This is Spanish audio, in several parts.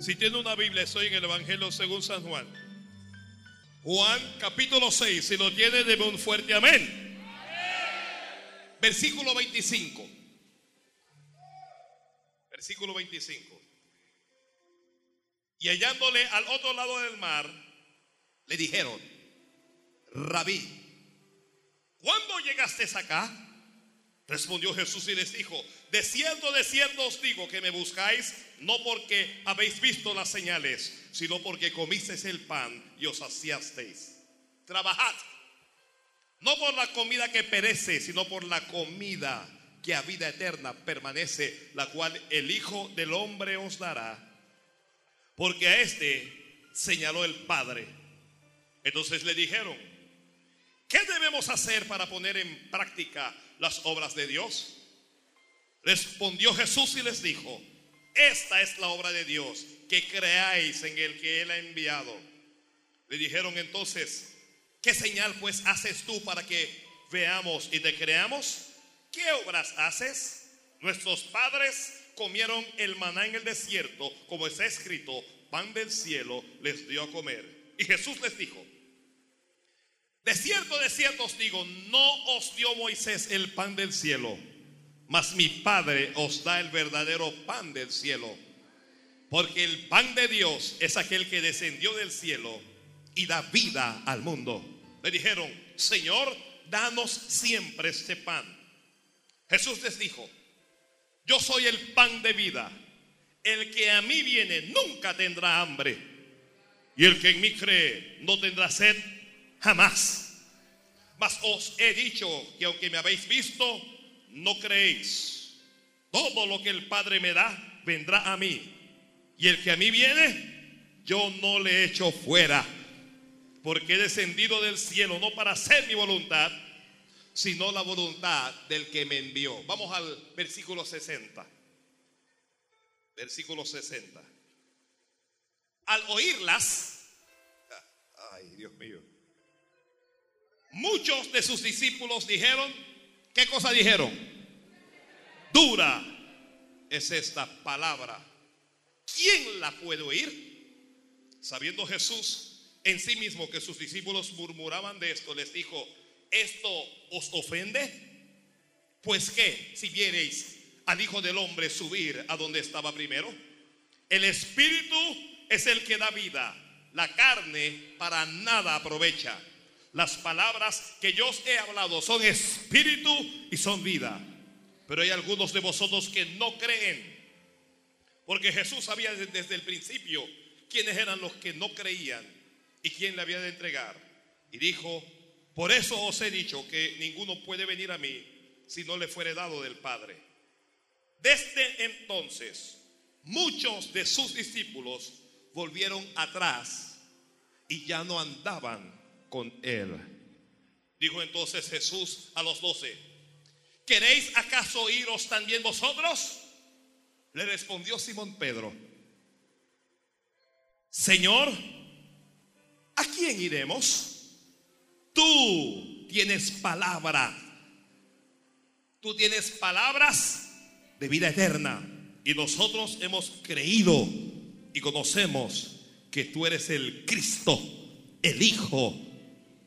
Si tiene una Biblia, estoy en el Evangelio según San Juan. Juan capítulo 6, si lo tiene, debe un fuerte amén. Versículo 25. Versículo 25. Y hallándole al otro lado del mar, le dijeron, Rabí, ¿cuándo llegaste acá? Respondió Jesús y les dijo, de cierto, de cierto os digo que me buscáis, no porque habéis visto las señales, sino porque comisteis el pan y os saciasteis. Trabajad, no por la comida que perece, sino por la comida que a vida eterna permanece, la cual el Hijo del Hombre os dará. Porque a este señaló el Padre. Entonces le dijeron, ¿qué debemos hacer para poner en práctica las obras de Dios? Respondió Jesús y les dijo, esta es la obra de Dios, que creáis en el que Él ha enviado. Le dijeron entonces, ¿qué señal pues haces tú para que veamos y te creamos? ¿Qué obras haces? Nuestros padres comieron el maná en el desierto, como está escrito, pan del cielo les dio a comer. Y Jesús les dijo, de cierto, de cierto os digo, no os dio Moisés el pan del cielo, mas mi Padre os da el verdadero pan del cielo. Porque el pan de Dios es aquel que descendió del cielo y da vida al mundo. Le dijeron, Señor, danos siempre este pan. Jesús les dijo, yo soy el pan de vida. El que a mí viene nunca tendrá hambre. Y el que en mí cree no tendrá sed jamás. Mas os he dicho que aunque me habéis visto, no creéis. Todo lo que el Padre me da, vendrá a mí. Y el que a mí viene, yo no le echo fuera. Porque he descendido del cielo no para hacer mi voluntad, sino la voluntad del que me envió. Vamos al versículo 60. Versículo 60. Al oírlas, ay Dios mío, muchos de sus discípulos dijeron, ¿qué cosa dijeron? Dura es esta palabra. ¿Quién la puede oír? Sabiendo Jesús en sí mismo que sus discípulos murmuraban de esto, les dijo, ¿esto os ofende? Pues qué, si viereis al Hijo del Hombre subir a donde estaba primero. El Espíritu es el que da vida, la carne para nada aprovecha. Las palabras que yo os he hablado son espíritu y son vida. Pero hay algunos de vosotros que no creen. Porque Jesús sabía desde el principio quiénes eran los que no creían y quién le había de entregar. Y dijo, por eso os he dicho que ninguno puede venir a mí si no le fuere dado del Padre. Desde entonces, muchos de sus discípulos volvieron atrás y ya no andaban con él. Dijo entonces Jesús a los doce, ¿queréis acaso iros también vosotros? Le respondió Simón Pedro, Señor, ¿a quién iremos? Tú tienes palabra, tú tienes palabras de vida eterna y nosotros hemos creído y conocemos que tú eres el Cristo, el Hijo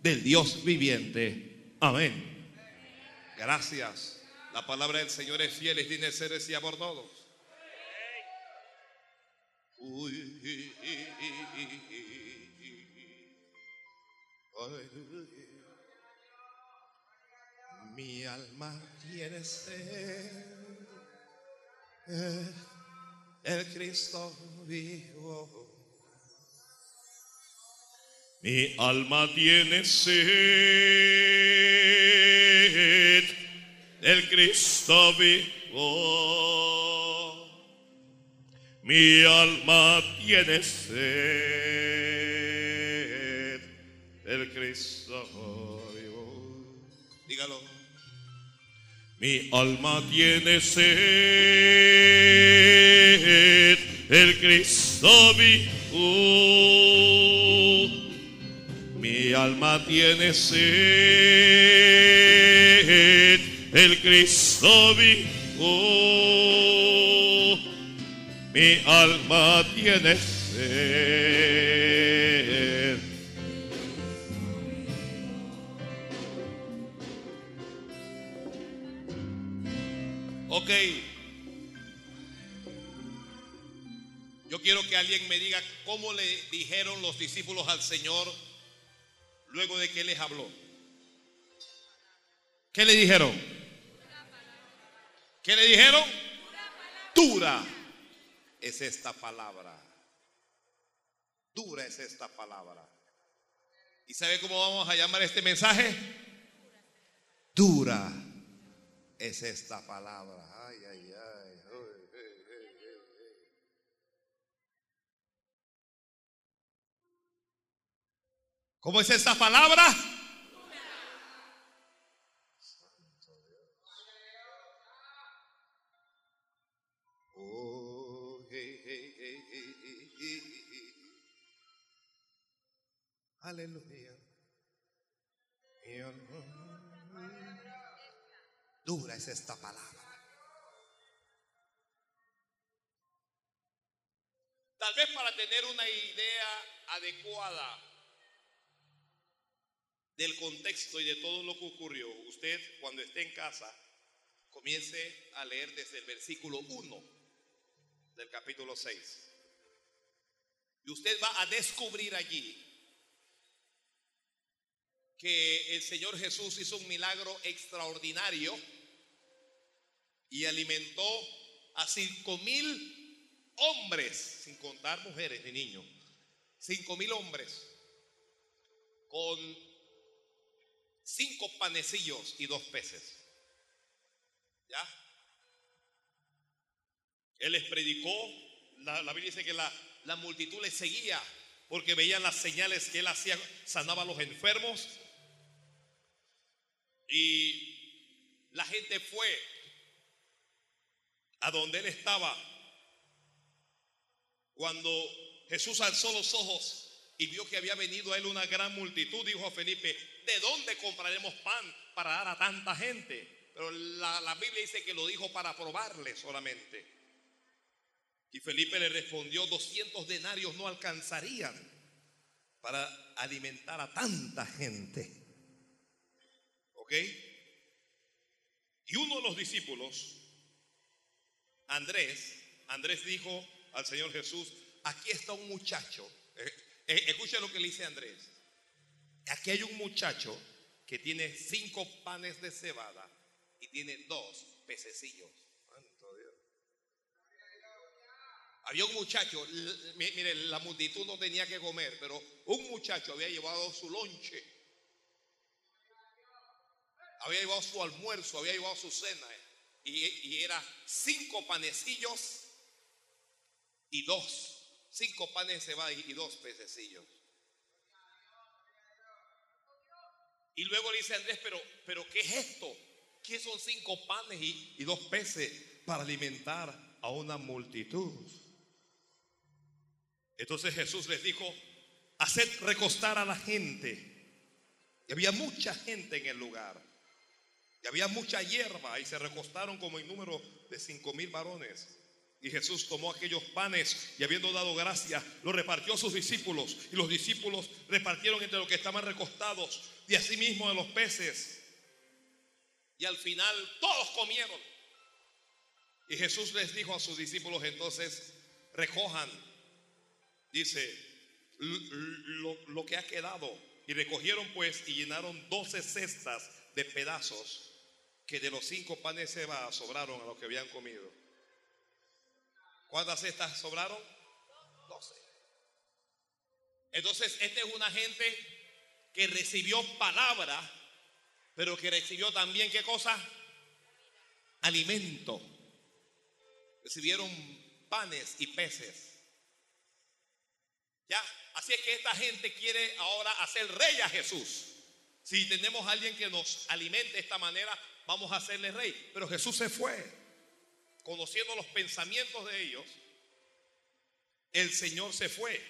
del Dios viviente. Amén. Gracias. La palabra del Señor es fiel y tiene ser y por todos. Mi alma tiene sed, el Cristo vivo. Mi alma tiene sed, el Cristo vivo. Mi alma tiene sed, el Cristo vivo. Dígalo. Mi alma tiene sed, el Cristo vivo. Alma tiene sed, el Cristo vivo. mi alma tiene sed. Ok. Yo quiero que alguien me diga cómo le dijeron los discípulos al Señor luego de que les habló. ¿Qué le dijeron? ¿Qué le dijeron? Dura es esta palabra. Dura es esta palabra. ¿Y sabe cómo vamos a llamar este mensaje? Dura es esta palabra. Ay, ay, ¿Cómo es esta palabra? Oh, Aleluya. Dura es esta palabra. Tal vez para tener una idea adecuada del contexto y de todo lo que ocurrió, usted cuando esté en casa comience a leer desde el versículo 1 del capítulo 6. Y usted va a descubrir allí que el Señor Jesús hizo un milagro extraordinario y alimentó a cinco mil hombres, sin contar mujeres ni niños, cinco mil hombres con cinco panecillos y dos peces. ¿Ya? Él les predicó, la, Biblia dice que la, la multitud le seguía porque veían las señales que él hacía, sanaba a los enfermos. Y la gente fue a donde él estaba. Cuando Jesús alzó los ojos y vio que había venido a él una gran multitud, dijo a Felipe, ¿de dónde compraremos pan para dar a tanta gente? Pero la, la Biblia dice que lo dijo para probarle solamente. Y Felipe le respondió, 200 denarios no alcanzarían para alimentar a tanta gente. ¿Ok? Y uno de los discípulos, Andrés, Andrés dijo al Señor Jesús, aquí está un muchacho. Eh, eh, escucha lo que le dice Andrés. Aquí hay un muchacho que tiene cinco panes de cebada y tiene dos pececillos. Había un muchacho, mire, la multitud no tenía que comer, pero un muchacho había llevado su lonche, había llevado su almuerzo, había llevado su cena, y, era cinco panecillos y dos, cinco panes de cebada y dos pececillos. Y luego dice Andrés, pero, pero ¿qué es esto? ¿Qué son cinco panes y, y dos peces para alimentar a una multitud? Entonces Jesús les dijo, haced recostar a la gente. Y había mucha gente en el lugar. Y había mucha hierba y se recostaron como en número de cinco mil varones. Y Jesús tomó aquellos panes y habiendo dado gracias, los repartió a sus discípulos. Y los discípulos repartieron entre los que estaban recostados y asimismo de los peces. Y al final todos comieron. Y Jesús les dijo a sus discípulos entonces, recojan dice, lo, que ha quedado. Y recogieron pues y llenaron doce cestas de pedazos que de los cinco panes se va sobraron a los que habían comido. ¿Cuántas cestas sobraron? Doce. Entonces, esta es una gente que recibió palabra, pero que recibió también, ¿qué cosa? Alimento. Recibieron panes y peces. ¿Ya? Así es que esta gente quiere ahora hacer rey a Jesús. Si tenemos a alguien que nos alimente de esta manera, vamos a hacerle rey. Pero Jesús se fue. Conociendo los pensamientos de ellos, el Señor se fue.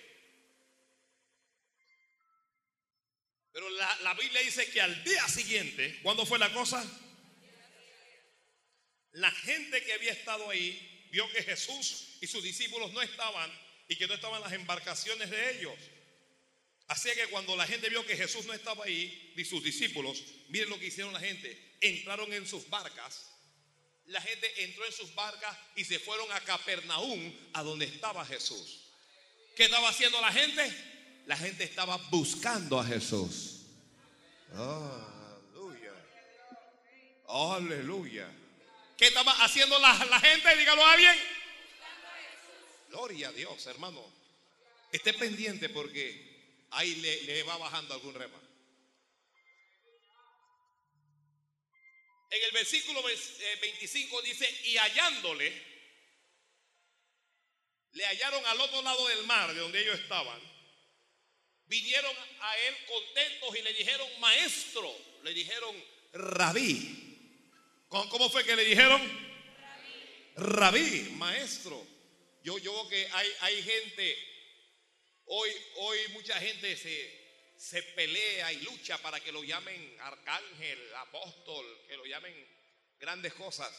Pero la, la Biblia dice que al día siguiente, ¿cuándo fue la cosa? La gente que había estado ahí vio que Jesús y sus discípulos no estaban y que no estaban las embarcaciones de ellos. Así que cuando la gente vio que Jesús no estaba ahí, ni sus discípulos, miren lo que hicieron la gente. Entraron en sus barcas. La gente entró en sus barcas y se fueron a Capernaum, a donde estaba Jesús. ¿Qué estaba haciendo la gente? La gente estaba buscando a Jesús. Aleluya. Aleluya. ¿Qué estaba haciendo la, gente? Dígalo a alguien. Gloria a Dios, hermano. Esté pendiente porque ahí le, va bajando algún rema. En el versículo 25 eh, dice, y hallándole, le hallaron al otro lado del mar de donde ellos estaban. Vinieron a él contentos y le dijeron, maestro, le dijeron, rabí. ¿Cómo fue que le dijeron? Rabí, maestro. Yo, yo veo que hay, hay gente Hoy, hoy mucha gente se, se pelea y lucha para que lo llamen arcángel, apóstol, que lo llamen grandes cosas.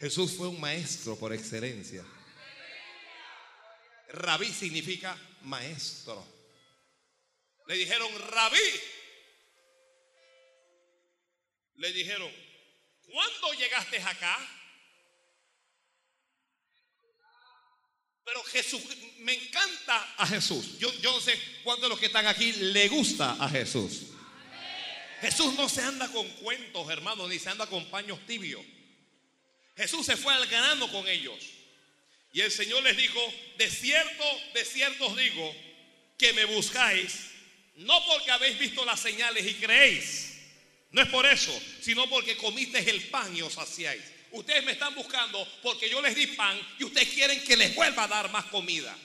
Jesús fue un maestro por excelencia. Rabí significa maestro. Le dijeron, rabí. Le dijeron, ¿cuándo llegaste acá? Pero Jesús, me encanta a Jesús. Yo, yo no sé cuántos de los que están aquí le gusta a Jesús. Jesús no se anda con cuentos, hermanos, ni se anda con paños tibios. Jesús se fue al grano con ellos. Y el Señor les dijo, de cierto, de cierto os digo, que me buscáis, no porque habéis visto las señales y creéis. No es por eso, sino porque comisteis el pan y os saciáis. Ustedes me están buscando porque yo les di pan y ustedes quieren que les vuelva a dar más comida.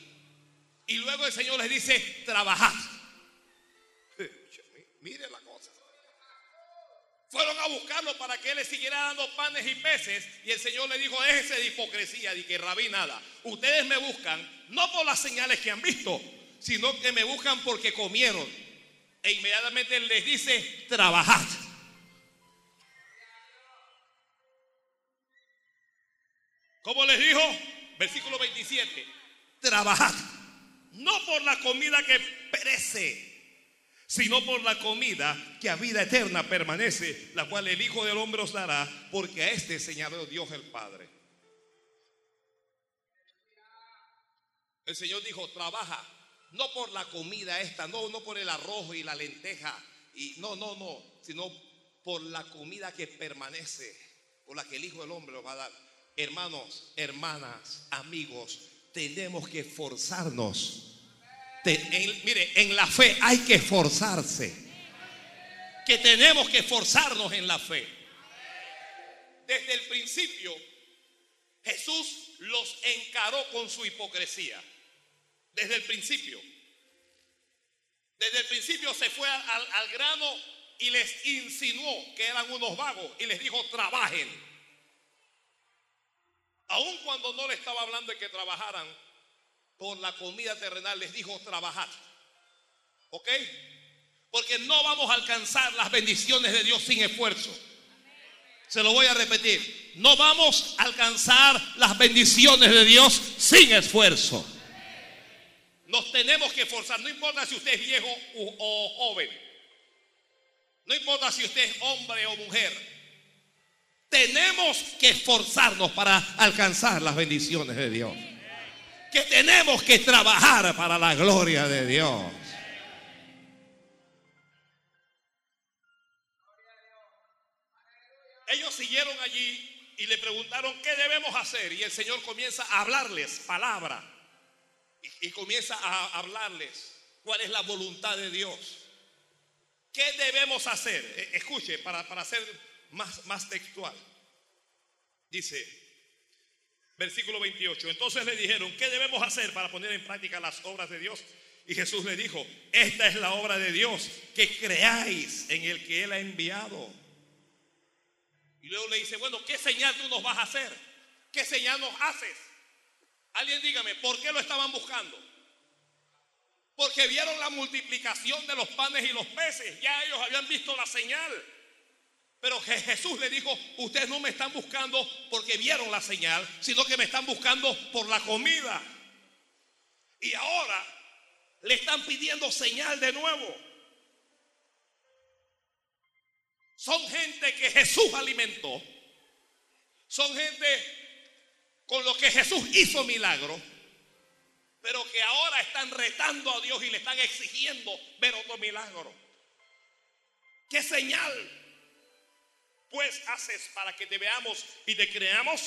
Y luego el Señor les dice, trabajad. Mire la cosa. Fueron a buscarlo para que él les siguiera dando panes y peces. Y el Señor le dijo, ese de hipocresía, de que rabí nada. Ustedes me buscan no por las señales que han visto, sino que me buscan porque comieron. E inmediatamente les dice, trabajad. ¿Cómo les dijo? Versículo 27. Trabajad, no por la comida que perece, sino por la comida que a vida eterna permanece, la cual el Hijo del Hombre os dará, porque a este señaló Dios el Padre. El Señor dijo, trabaja, no por la comida esta, no, no por el arroz y la lenteja, y no, no, no, sino por la comida que permanece, por la que el Hijo del Hombre os va a dar. Hermanos, hermanas, amigos, tenemos que esforzarnos. mire, en la fe hay que esforzarse. Que tenemos que esforzarnos en la fe. Desde el principio, Jesús los encaró con su hipocresía. Desde el principio. Desde el principio se fue al, al grano y les insinuó que eran unos vagos y les dijo, trabajen. Aun cuando no le estaba hablando de que trabajaran por la comida terrenal, les dijo trabajar. ¿Ok? Porque no vamos a alcanzar las bendiciones de Dios sin esfuerzo. Se lo voy a repetir. No vamos a alcanzar las bendiciones de Dios sin esfuerzo. Nos tenemos que esforzar. No importa si usted es viejo o joven. No importa si usted es hombre o mujer. Tenemos que esforzarnos para alcanzar las bendiciones de Dios. Que tenemos que trabajar para la gloria de Dios. Ellos siguieron allí y le preguntaron qué debemos hacer. Y el Señor comienza a hablarles palabra. Y, comienza a hablarles cuál es la voluntad de Dios. ¿Qué debemos hacer? E, escuche, para, para hacer más, más textual. Dice, versículo 28, entonces le dijeron, ¿qué debemos hacer para poner en práctica las obras de Dios? Y Jesús le dijo, esta es la obra de Dios, que creáis en el que Él ha enviado. Y luego le dice, bueno, ¿qué señal tú nos vas a hacer? ¿Qué señal nos haces? Alguien dígame, ¿por qué lo estaban buscando? Porque vieron la multiplicación de los panes y los peces. Ya ellos habían visto la señal. Pero Jesús le dijo, ustedes no me están buscando porque vieron la señal, sino que me están buscando por la comida. Y ahora le están pidiendo señal de nuevo. Son gente que Jesús alimentó. Son gente con lo que Jesús hizo milagro. Pero que ahora están retando a Dios y le están exigiendo ver otro milagro. ¿Qué señal pues haces para que te veamos y te creamos?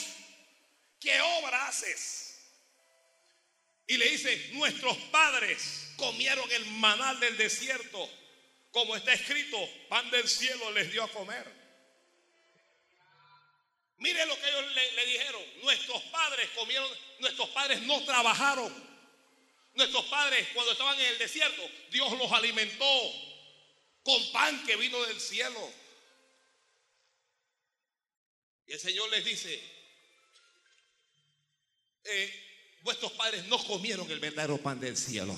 ¿Qué obra haces? Y le dice, nuestros padres comieron el manal del desierto, como está escrito, pan del cielo les dio a comer. Mire lo que ellos le, le dijeron, nuestros padres comieron, nuestros padres no trabajaron. Nuestros padres cuando estaban en el desierto, Dios los alimentó con pan que vino del cielo. Y el Señor les dice, eh, vuestros padres no comieron el verdadero pan del cielo.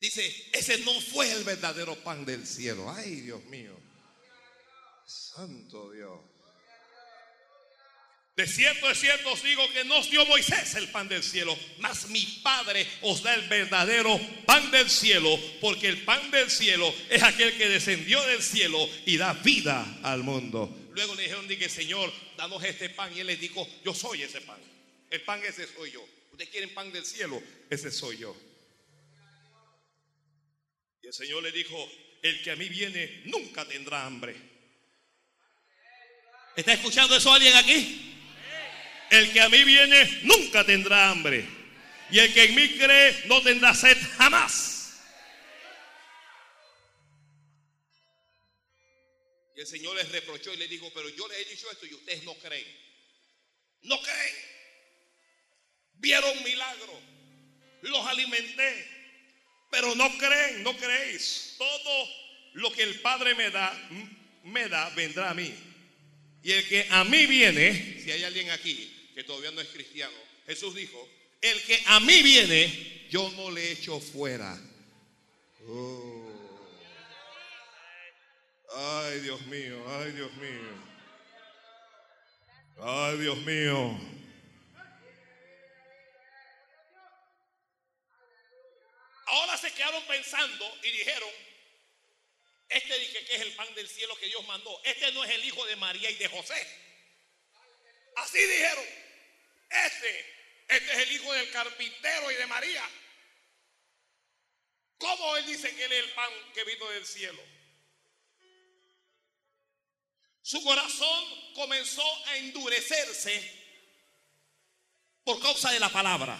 Dice, ese no fue el verdadero pan del cielo. Ay, Dios mío. Santo Dios. De cierto, de cierto os digo que no os dio Moisés el pan del cielo, mas mi Padre os da el verdadero pan del cielo, porque el pan del cielo es aquel que descendió del cielo y da vida al mundo. Luego le dijeron, dije, Señor, danos este pan. Y él les dijo, yo soy ese pan. El pan ese soy yo. Ustedes quieren pan del cielo, ese soy yo. Y el Señor le dijo, el que a mí viene nunca tendrá hambre. ¿Está escuchando eso alguien aquí? El que a mí viene nunca tendrá hambre. Y el que en mí cree no tendrá sed jamás. Y el Señor les reprochó y le dijo, pero yo les he dicho esto y ustedes no creen. No creen. Vieron milagro. Los alimenté. Pero no creen, no creéis. Todo lo que el Padre me da, me da, vendrá a mí. Y el que a mí viene, si hay alguien aquí que todavía no es cristiano, Jesús dijo, el que a mí viene, yo no le echo fuera. Oh. Ay, Dios mío, ay, Dios mío. Ay, Dios mío. Ahora se quedaron pensando y dijeron, este dije que es el pan del cielo que Dios mandó. Este no es el hijo de María y de José. Así dijeron. Este, este es el hijo del carpintero y de María. ¿Cómo él dice que él es el pan que vino del cielo? Su corazón comenzó a endurecerse por causa de la palabra.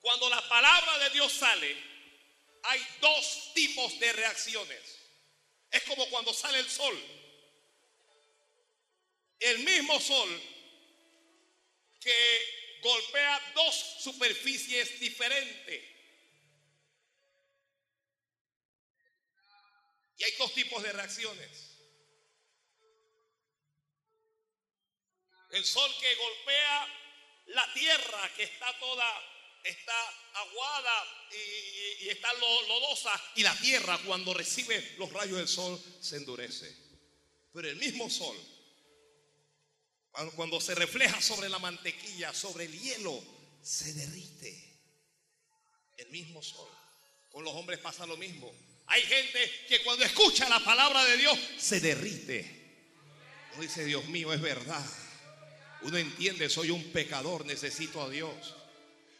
Cuando la palabra de Dios sale, hay dos tipos de reacciones. Es como cuando sale el sol. El mismo sol que golpea dos superficies diferentes. Y hay dos tipos de reacciones. El sol que golpea la tierra que está toda, está aguada y, está lodosa. Y la tierra cuando recibe los rayos del sol se endurece. Pero el mismo sol, cuando se refleja sobre la mantequilla, sobre el hielo, se derrite. El mismo sol. Con los hombres pasa lo mismo. Hay gente que cuando escucha la palabra de Dios se derrite. dice, Dios mío, es verdad. Uno entiende, soy un pecador, necesito a Dios.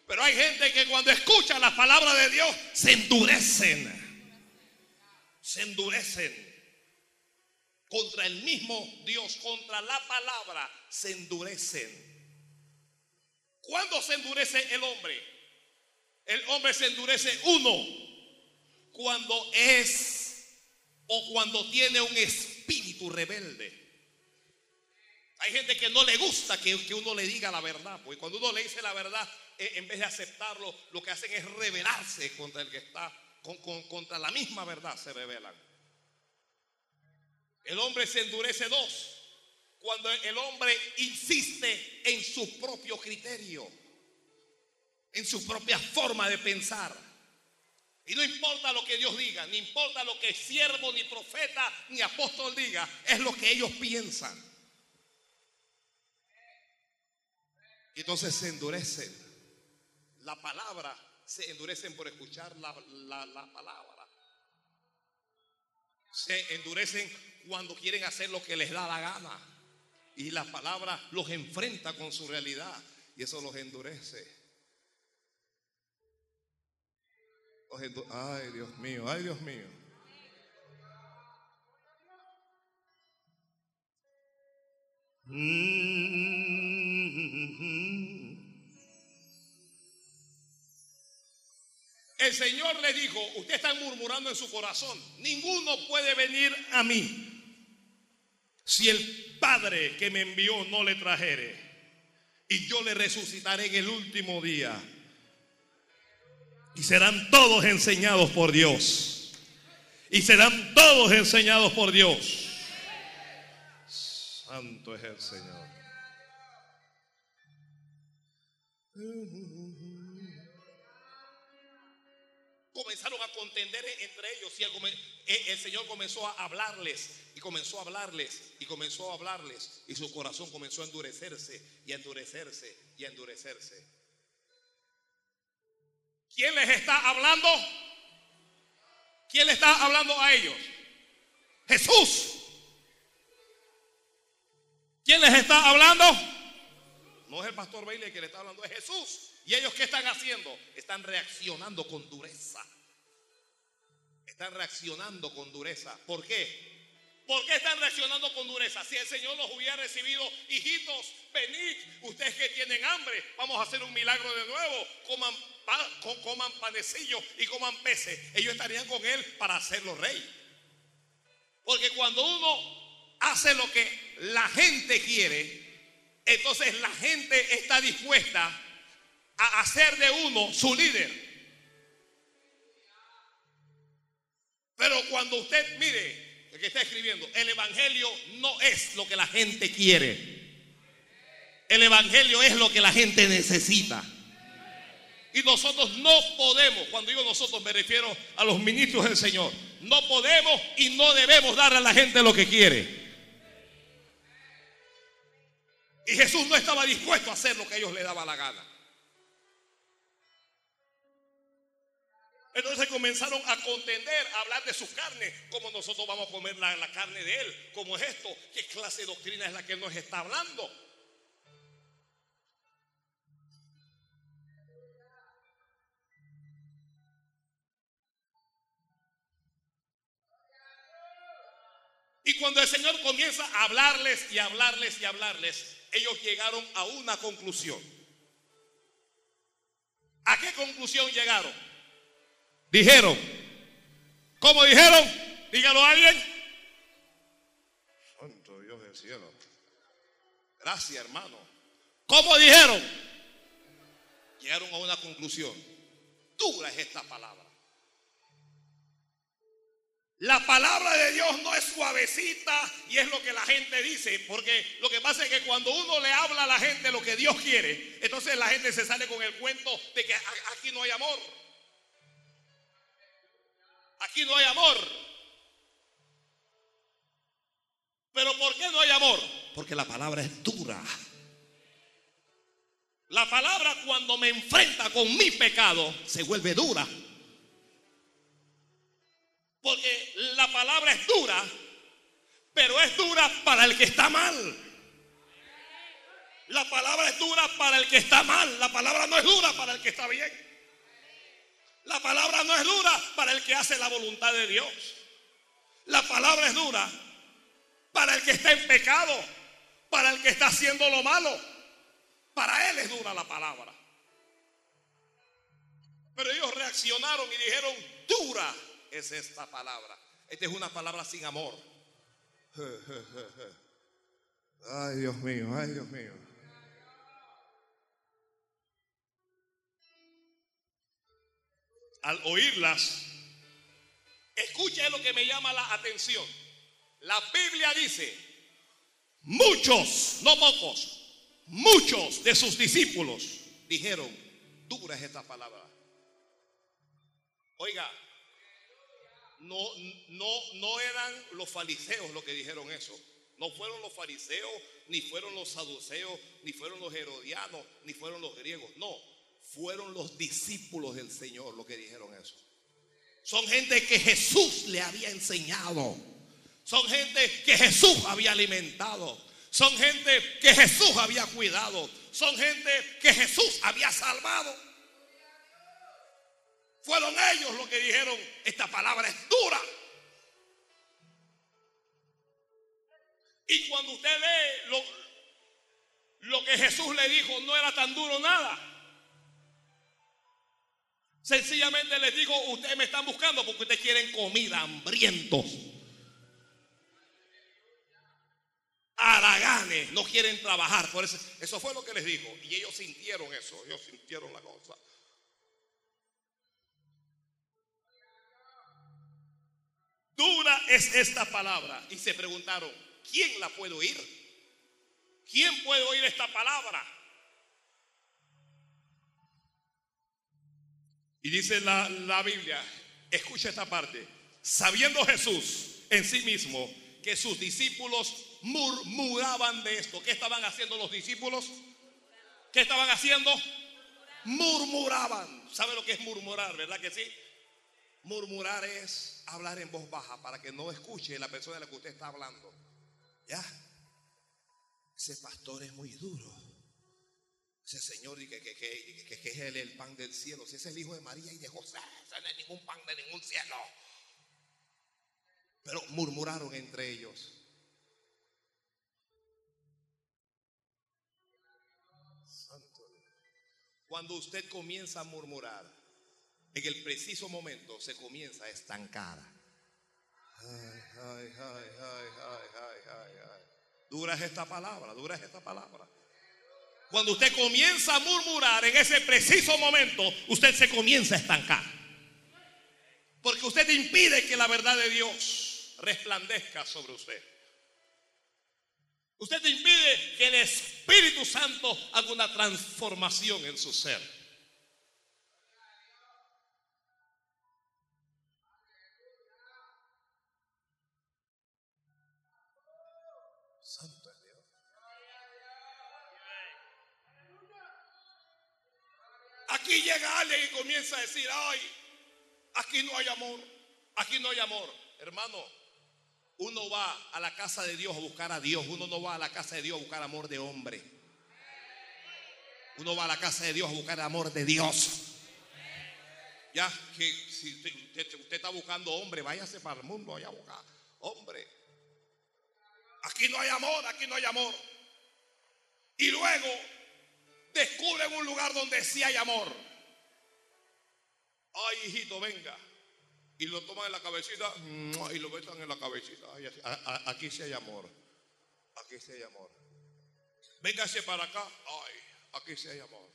Pero hay gente que cuando escucha la palabra de Dios se endurecen. Se endurecen. Contra el mismo Dios, contra la palabra, se endurecen. ¿Cuándo se endurece el hombre? El hombre se endurece uno cuando es o cuando tiene un espíritu rebelde. Hay gente que no le gusta que, uno le diga la verdad, porque cuando uno le dice la verdad, eh, en vez de aceptarlo, lo que hacen es rebelarse contra el que está, contra la misma verdad se rebelan. El hombre se endurece dos, cuando el hombre insiste en su propio criterio, en su propia forma de pensar. Y no importa lo que Dios diga, ni importa lo que siervo, ni profeta, ni apóstol diga, es lo que ellos piensan. Entonces se endurecen. La palabra se endurecen por escuchar la, la palabra. Se endurecen cuando quieren hacer lo que les da la gana. Y la palabra los enfrenta con su realidad. Y eso los endurece. Ay, Dios mío, ay, Dios mío. El Señor le dijo, usted está murmurando en su corazón, ninguno puede venir a mí si el Padre que me envió no le trajere. Y yo le resucitaré en el último día. Y serán todos enseñados por Dios. Y serán todos enseñados por Dios. Santo es el Señor. Comenzaron a contender entre ellos y el, el Señor comenzó a hablarles y comenzó a hablarles y comenzó a hablarles y su corazón comenzó a endurecerse y a endurecerse y a endurecerse. ¿Quién les está hablando? ¿Quién le está hablando a ellos? Jesús. ¿Quién les está hablando? No es el pastor Bailey que le está hablando, es Jesús. ¿Y ellos qué están haciendo? Están reaccionando con dureza. Están reaccionando con dureza. ¿Por qué? ¿Por qué están reaccionando con dureza? Si el Señor los hubiera recibido, hijitos, venid, ustedes que tienen hambre, vamos a hacer un milagro de nuevo, coman, coman panecillos y coman peces. Ellos estarían con Él para hacerlo rey. Porque cuando uno hace lo que la gente quiere, entonces la gente está dispuesta a hacer de uno su líder. Pero cuando usted, mire, el que está escribiendo, el Evangelio no es lo que la gente quiere. El Evangelio es lo que la gente necesita. Y nosotros no podemos, cuando digo nosotros me refiero a los ministros del Señor, no podemos y no debemos darle a la gente lo que quiere. Y Jesús no estaba dispuesto a hacer lo que ellos le daba la gana. Entonces comenzaron a contender, a hablar de su carne, como nosotros vamos a comer la, carne de Él, como es esto, qué clase de doctrina es la que nos está hablando. Y cuando el Señor comienza a hablarles y hablarles y hablarles, ellos llegaron a una conclusión. ¿A qué conclusión llegaron? Dijeron. ¿Cómo dijeron? Dígalo a alguien. Santo Dios del cielo. Gracias, hermano. ¿Cómo dijeron? Llegaron a una conclusión. Dura es esta palabra. La palabra de Dios no es suavecita y es lo que la gente dice, porque lo que pasa es que cuando uno le habla a la gente lo que Dios quiere, entonces la gente se sale con el cuento de que aquí no hay amor. Aquí no hay amor. Pero ¿por qué no hay amor? Porque la palabra es dura. La palabra cuando me enfrenta con mi pecado se vuelve dura. Porque la palabra es dura, pero es dura para el que está mal. La palabra es dura para el que está mal. La palabra no es dura para el que está bien. La palabra no es dura para el que hace la voluntad de Dios. La palabra es dura para el que está en pecado, para el que está haciendo lo malo. Para él es dura la palabra. Pero ellos reaccionaron y dijeron, dura es esta palabra. Esta es una palabra sin amor. Ay, Dios mío, ay, Dios mío. al oírlas, escucha lo que me llama la atención. La Biblia dice, muchos, no pocos, muchos de sus discípulos dijeron, dura es esta palabra. Oiga, no, no, no eran los fariseos los que dijeron eso. No fueron los fariseos, ni fueron los saduceos, ni fueron los herodianos, ni fueron los griegos. No, fueron los discípulos del Señor los que dijeron eso. Son gente que Jesús le había enseñado. Son gente que Jesús había alimentado. Son gente que Jesús había cuidado. Son gente que Jesús había salvado. Fueron ellos los que dijeron, esta palabra es dura. Y cuando usted ve lo, lo que Jesús le dijo, no era tan duro nada. Sencillamente les digo, ustedes me están buscando porque ustedes quieren comida, hambrientos. Araganes, no quieren trabajar. Por eso, eso fue lo que les dijo. Y ellos sintieron eso, ellos sintieron la cosa. Dura es esta palabra. Y se preguntaron, ¿quién la puede oír? ¿Quién puede oír esta palabra? Y dice la, la Biblia, escucha esta parte, sabiendo Jesús en sí mismo que sus discípulos murmuraban de esto. ¿Qué estaban haciendo los discípulos? ¿Qué estaban haciendo? Murmuraban. ¿Sabe lo que es murmurar, verdad que sí? Murmurar es hablar en voz baja para que no escuche la persona de la que usted está hablando. ¿Ya? Ese pastor es muy duro. Ese Señor que, que, que, que, es el, pan del cielo. Si es el hijo de María y de José, no es ningún pan de ningún cielo. Pero murmuraron entre ellos. Santo. Cuando usted comienza a murmurar, en el preciso momento se comienza a estancar. Ay, ay, ay, dura es esta palabra, dura es esta palabra. Cuando usted comienza a murmurar en ese preciso momento, usted se comienza a estancar. Porque usted impide que la verdad de Dios resplandezca sobre usted. Usted impide que el Espíritu Santo haga una transformación en su ser. Aquí llega alguien y comienza a decir, ay, aquí no hay amor, aquí no hay amor. Hermano, uno va a la casa de Dios a buscar a Dios, uno no va a la casa de Dios a buscar amor de hombre. Uno va a la casa de Dios a buscar amor de Dios. Ya que si usted, está buscando hombre, váyase para el mundo, vaya a buscar hombre. Aquí no hay amor, aquí no hay amor. Y luego descubren un lugar donde sí hay amor. Ay, hijito, venga. Y lo toman en la cabecita y lo besan en la cabecita. aquí sí hay amor. Aquí sí hay amor. Véngase para acá. Ay, aquí sí hay amor.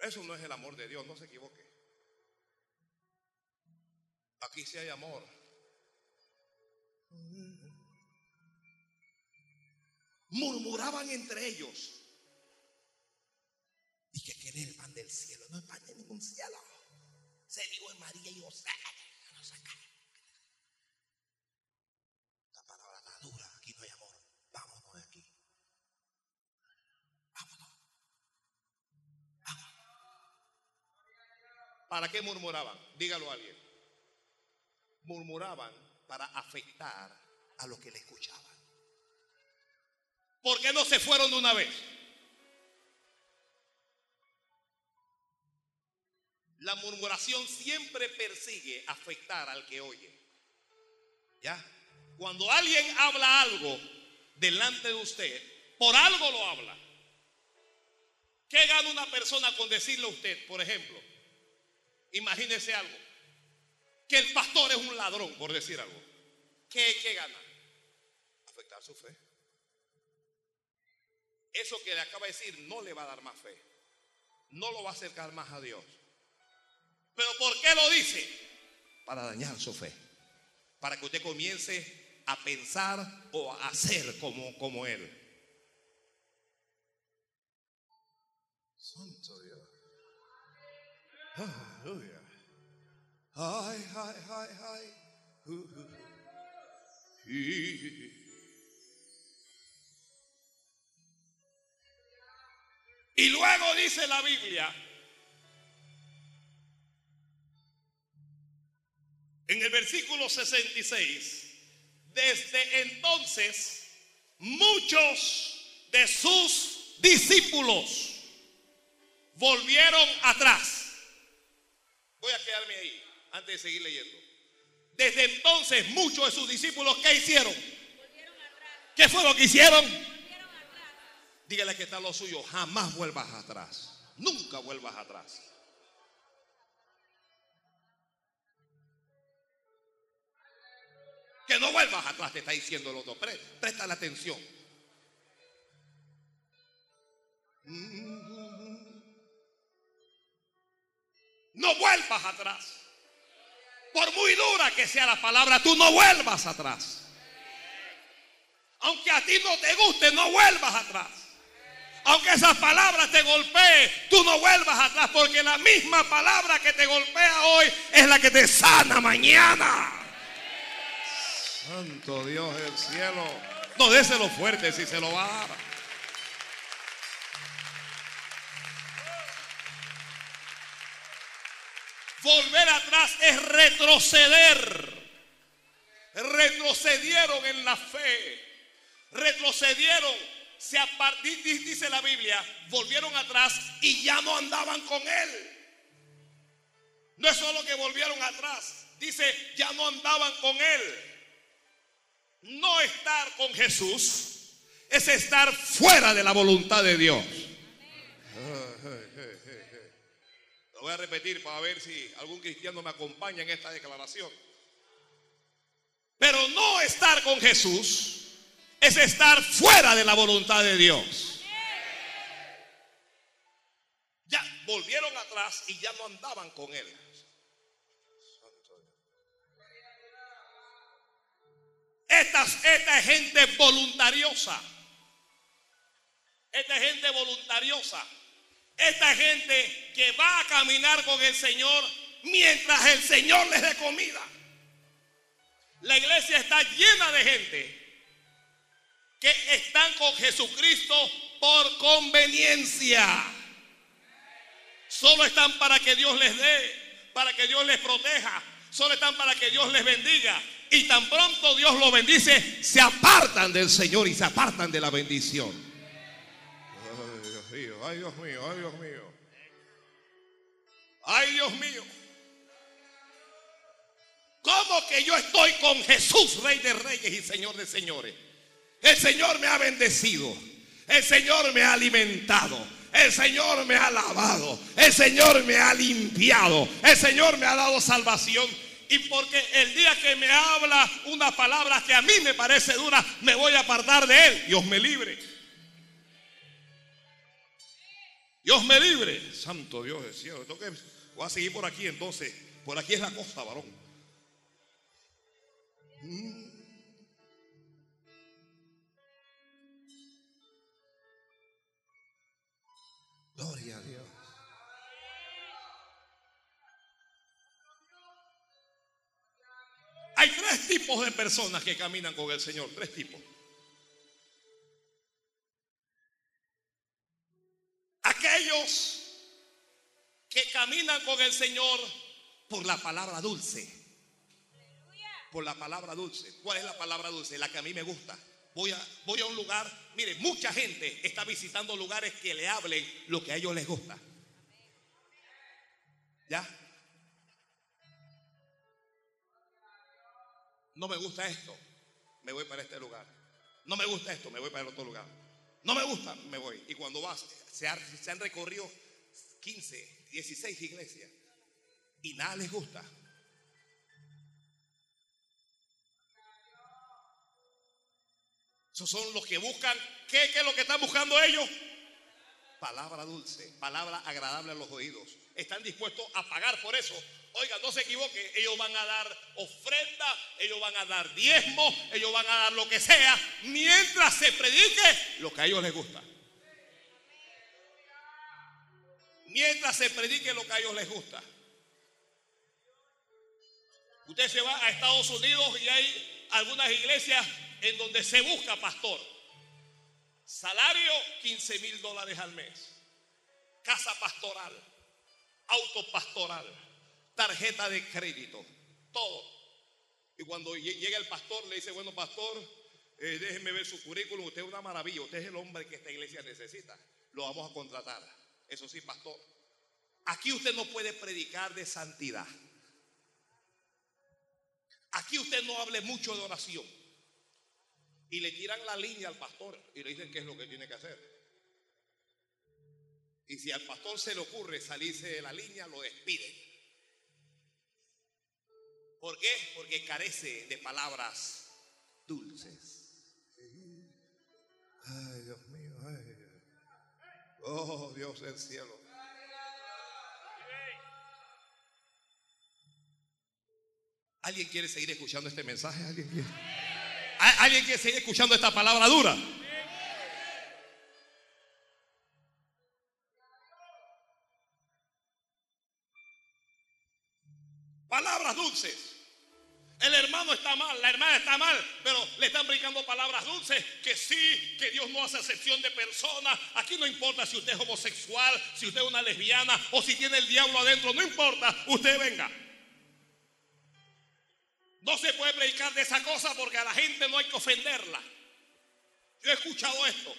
Eso no es el amor de Dios, no se equivoque. Aquí sí hay amor. Murmuraban entre ellos. Y que quiere el pan del cielo. No es pan de ningún cielo. Se dijo en María y José. No La palabra está dura. Aquí no hay amor. Vámonos de aquí. Vámonos. Vámonos. ¿Para qué murmuraban? Dígalo a alguien. Murmuraban para afectar a los que le escuchaban. ¿Por qué no se fueron de una vez? La murmuración siempre persigue afectar al que oye. ¿Ya? Cuando alguien habla algo delante de usted, por algo lo habla. ¿Qué gana una persona con decirle a usted, por ejemplo? Imagínese algo. Que el pastor es un ladrón, por decir algo. ¿Qué, qué gana? Afectar su fe. Eso que le acaba de decir no le va a dar más fe. No lo va a acercar más a Dios. ¿Pero por qué lo dice? Para dañar su fe. Para que usted comience a pensar o a hacer como, como Él. Santo Dios. Aleluya. Ay, ay, ay, ay. Uh, uh. Y- Y luego dice la Biblia, en el versículo 66, desde entonces muchos de sus discípulos volvieron atrás. Voy a quedarme ahí antes de seguir leyendo. Desde entonces muchos de sus discípulos, ¿qué hicieron? ¿Qué fue lo que hicieron? Dígale que está lo suyo, jamás vuelvas atrás. Nunca vuelvas atrás. Que no vuelvas atrás, te está diciendo el otro. Pre- Presta la atención. No vuelvas atrás. Por muy dura que sea la palabra, tú no vuelvas atrás. Aunque a ti no te guste, no vuelvas atrás. Aunque esas palabras te golpeen, tú no vuelvas atrás, porque la misma palabra que te golpea hoy es la que te sana mañana. Santo Dios del cielo. No, déselo fuerte si se lo va a dar. Volver atrás es retroceder. Retrocedieron en la fe. Retrocedieron. Se dice la Biblia, volvieron atrás y ya no andaban con él. No es solo que volvieron atrás. Dice, ya no andaban con él. No estar con Jesús es estar fuera de la voluntad de Dios. Lo voy a repetir para ver si algún cristiano me acompaña en esta declaración. Pero no estar con Jesús es estar fuera de la voluntad de Dios. Ya volvieron atrás y ya no andaban con Él. Esta, es gente voluntariosa. Esta es gente voluntariosa. Esta gente que va a caminar con el Señor mientras el Señor les dé comida. La iglesia está llena de gente que están con Jesucristo por conveniencia. Solo están para que Dios les dé, para que Dios les proteja. Solo están para que Dios les bendiga. Y tan pronto Dios los bendice, se apartan del Señor y se apartan de la bendición. Ay, Dios mío, ay, Dios mío, ay, Dios mío. Ay, Dios mío. ¿Cómo que yo estoy con Jesús, Rey de Reyes y Señor de Señores? El Señor me ha bendecido. El Señor me ha alimentado. El Señor me ha lavado. El Señor me ha limpiado. El Señor me ha dado salvación. Y porque el día que me habla una palabra que a mí me parece dura, me voy a apartar de él. Dios me libre. Dios me libre. Santo Dios del cielo. Voy a seguir por aquí entonces. Por aquí es la costa, varón. Gloria a Dios. Hay tres tipos de personas que caminan con el Señor, tres tipos. Aquellos que caminan con el Señor por la palabra dulce. Por la palabra dulce. ¿Cuál es la palabra dulce? La que a mí me gusta. Voy a, voy a un lugar, mire, mucha gente está visitando lugares que le hablen lo que a ellos les gusta. ¿Ya? No me gusta esto, me voy para este lugar. No me gusta esto, me voy para el otro lugar. No me gusta, me voy. Y cuando vas, se, ha- se han recorrido 15, 16 iglesias y nada les gusta. Esos son los que buscan, ¿qué, qué es lo que están buscando ellos? Palabra dulce, palabra agradable a los oídos. Están dispuestos a pagar por eso. Oiga, no se equivoque, ellos van a dar ofrenda, ellos van a dar diezmo, ellos van a dar lo que sea, mientras se predique lo que a ellos les gusta. Mientras se predique lo que a ellos les gusta. Usted se va a Estados Unidos y hay algunas iglesias en donde se busca pastor. Salario 15 mil dólares al mes. Casa pastoral. Auto pastoral. Tarjeta de crédito. Todo. Y cuando llega el pastor le dice, bueno pastor, eh, déjeme ver su currículum. Usted es una maravilla. Usted es el hombre que esta iglesia necesita. Lo vamos a contratar. Eso sí, pastor. Aquí usted no puede predicar de santidad. Aquí usted no hable mucho de oración. Y le tiran la línea al pastor y le dicen qué es lo que tiene que hacer. Y si al pastor se le ocurre salirse de la línea, lo despiden. ¿Por qué? Porque carece de palabras dulces. Ay, Dios mío. Oh, Dios del cielo. ¿Alguien quiere seguir escuchando este mensaje? ¿Alguien quiere? ¿Alguien quiere seguir escuchando esta palabra dura? Palabras dulces. El hermano está mal, la hermana está mal, pero le están brincando palabras dulces que sí, que Dios no hace excepción de personas. Aquí no importa si usted es homosexual, si usted es una lesbiana o si tiene el diablo adentro, no importa, usted venga. No se puede predicar de esa cosa porque a la gente no hay que ofenderla. Yo he escuchado esto.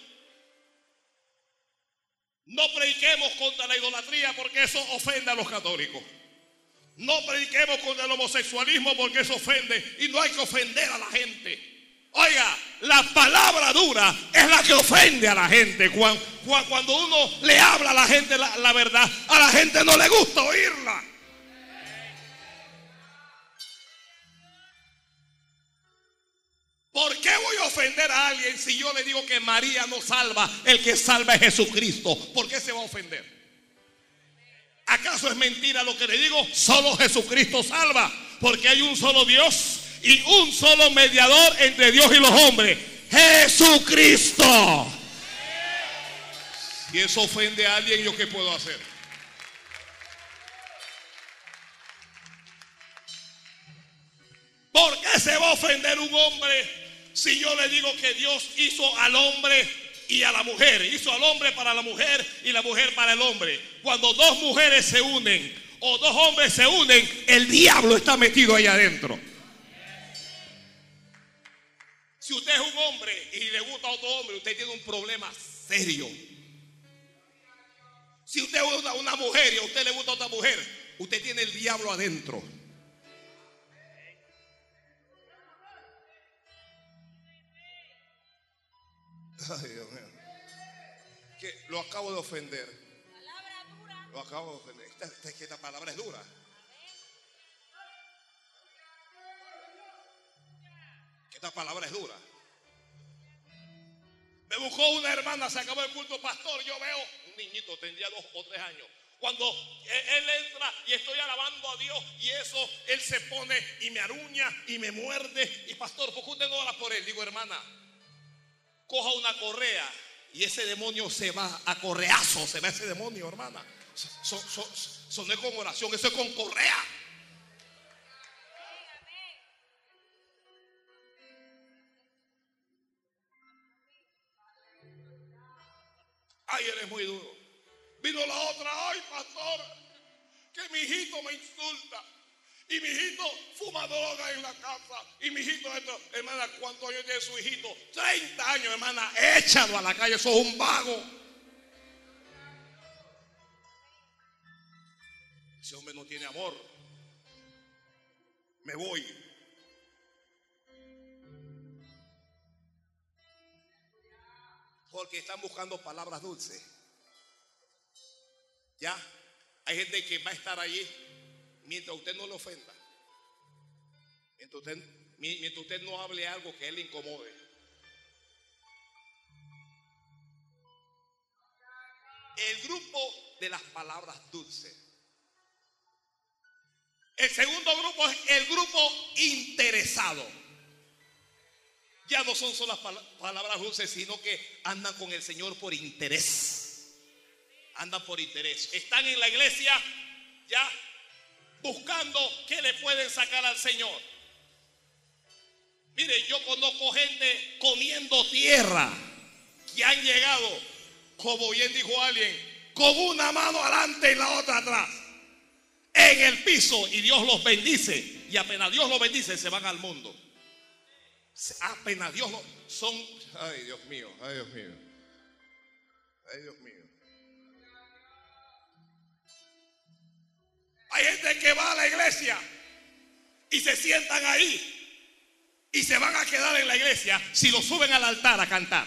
No prediquemos contra la idolatría porque eso ofende a los católicos. No prediquemos contra el homosexualismo porque eso ofende y no hay que ofender a la gente. Oiga, la palabra dura es la que ofende a la gente. Cuando, uno le habla a la gente la, la verdad, a la gente no le gusta oírla. ¿Por qué voy a ofender a alguien si yo le digo que María no salva? El que salva es Jesucristo. ¿Por qué se va a ofender? ¿Acaso es mentira lo que le digo? Solo Jesucristo salva. Porque hay un solo Dios y un solo mediador entre Dios y los hombres. Jesucristo. Si eso ofende a alguien, ¿yo qué puedo hacer? ¿Por qué se va a ofender un hombre si yo le digo que Dios hizo al hombre y a la mujer, hizo al hombre para la mujer y la mujer para el hombre. Cuando dos mujeres se unen o dos hombres se unen, el diablo está metido ahí adentro. Si usted es un hombre y le gusta a otro hombre, usted tiene un problema serio. Si usted es una mujer y a usted le gusta a otra mujer, usted tiene el diablo adentro. Ay, Dios mío. Que lo acabo de ofender. Lo acabo de ofender. Esta, esta palabra es dura. esta palabra es dura. Me buscó una hermana, se acabó el culto, pastor. Yo veo un niñito, tendría dos o tres años. Cuando él entra y estoy alabando a Dios y eso, él se pone y me aruña y me muerde. Y pastor, ¿por qué usted no ora por él? Digo, hermana, coja una correa y ese demonio se va a correazo, se va ese demonio, hermana. Eso no es con oración, eso es con correa. Ay, eres muy duro. Vino la otra, ay, pastor, que mi hijito me insulta. Y mi hijito fuma droga en la casa. Y mi hijito, esto, hermana, ¿cuántos años tiene su hijito? 30 años, hermana. Échalo a la calle, eso es un vago. Ese hombre no tiene amor. Me voy. Porque están buscando palabras dulces. ¿Ya? Hay gente que va a estar allí mientras usted no le ofenda, mientras usted, no hable algo que él le incomode. El grupo de las palabras dulces. El segundo grupo es el grupo interesado. Ya no son solo las palabras dulces, sino que andan con el Señor por interés. Andan por interés. Están en la iglesia, ya buscando qué le pueden sacar al Señor. Mire, yo conozco gente comiendo tierra que han llegado, como bien dijo alguien, con una mano adelante y la otra atrás, en el piso y Dios los bendice. Y apenas Dios los bendice, se van al mundo. Apenas Dios los... Son... Ay, Dios mío, ay, Dios mío. Ay, Dios mío. Hay gente que va a la iglesia y se sientan ahí y se van a quedar en la iglesia si lo suben al altar a cantar.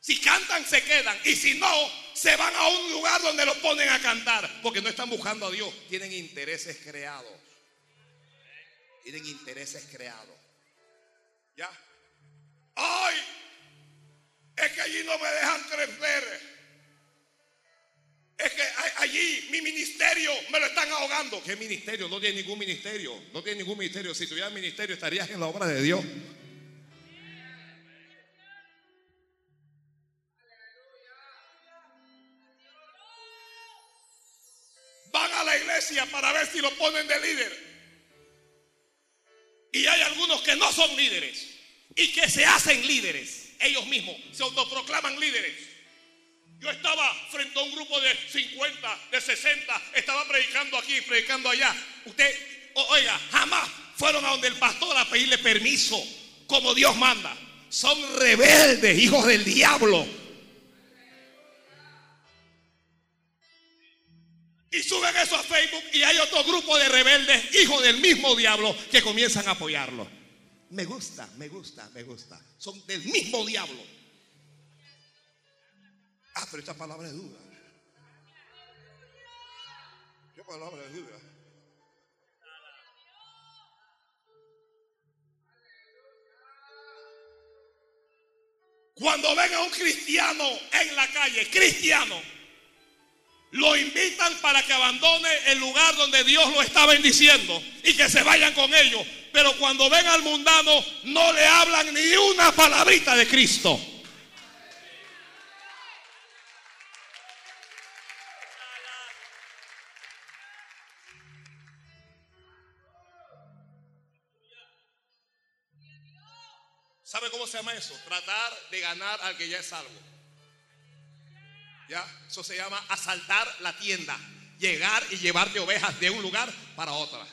Si cantan, se quedan. Y si no, se van a un lugar donde lo ponen a cantar. Porque no están buscando a Dios. Tienen intereses creados. Tienen intereses creados. ¿Ya? ¡Ay! Es que allí no me dejan crecer. Es que allí mi ministerio me lo están ahogando. ¿Qué ministerio? No tiene ningún ministerio. No tiene ningún ministerio. Si tuviera ministerio estarías en la obra de Dios. Van a la iglesia para ver si lo ponen de líder. Y hay algunos que no son líderes y que se hacen líderes. Ellos mismos se autoproclaman líderes. Yo estaba frente a un grupo de 50, de 60, estaba predicando aquí, predicando allá. Usted, oiga, jamás fueron a donde el pastor a pedirle permiso, como Dios manda. Son rebeldes, hijos del diablo. Y suben eso a Facebook y hay otro grupo de rebeldes, hijos del mismo diablo, que comienzan a apoyarlo. Me gusta, me gusta, me gusta. Son del mismo diablo. Ah, pero esta palabra es duda. ¿Qué palabra es duda? Cuando ven a un cristiano en la calle, cristiano, lo invitan para que abandone el lugar donde Dios lo está bendiciendo y que se vayan con ellos. Pero cuando ven al mundano, no le hablan ni una palabrita de Cristo. Se llama eso? Tratar de ganar al que ya es salvo. ¿Ya? Eso se llama asaltar la tienda. Llegar y llevarte ovejas de un lugar para otra.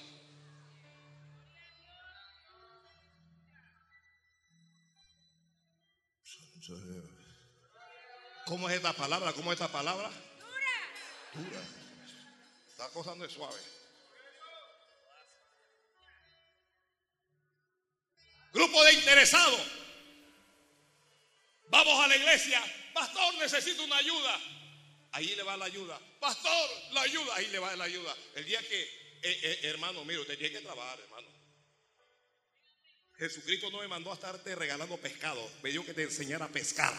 ¿Cómo es esta palabra? ¿Cómo es esta palabra? Dura. Dura. Esta cosa no es suave. Grupo de interesados. Vamos a la iglesia. Pastor, necesito una ayuda. Ahí le va la ayuda. Pastor, la ayuda. Ahí le va la ayuda. El día que, eh, eh, hermano, mire, usted tiene que trabajar, hermano. Jesucristo no me mandó a estarte regalando pescado. Me dijo que te enseñara a pescar.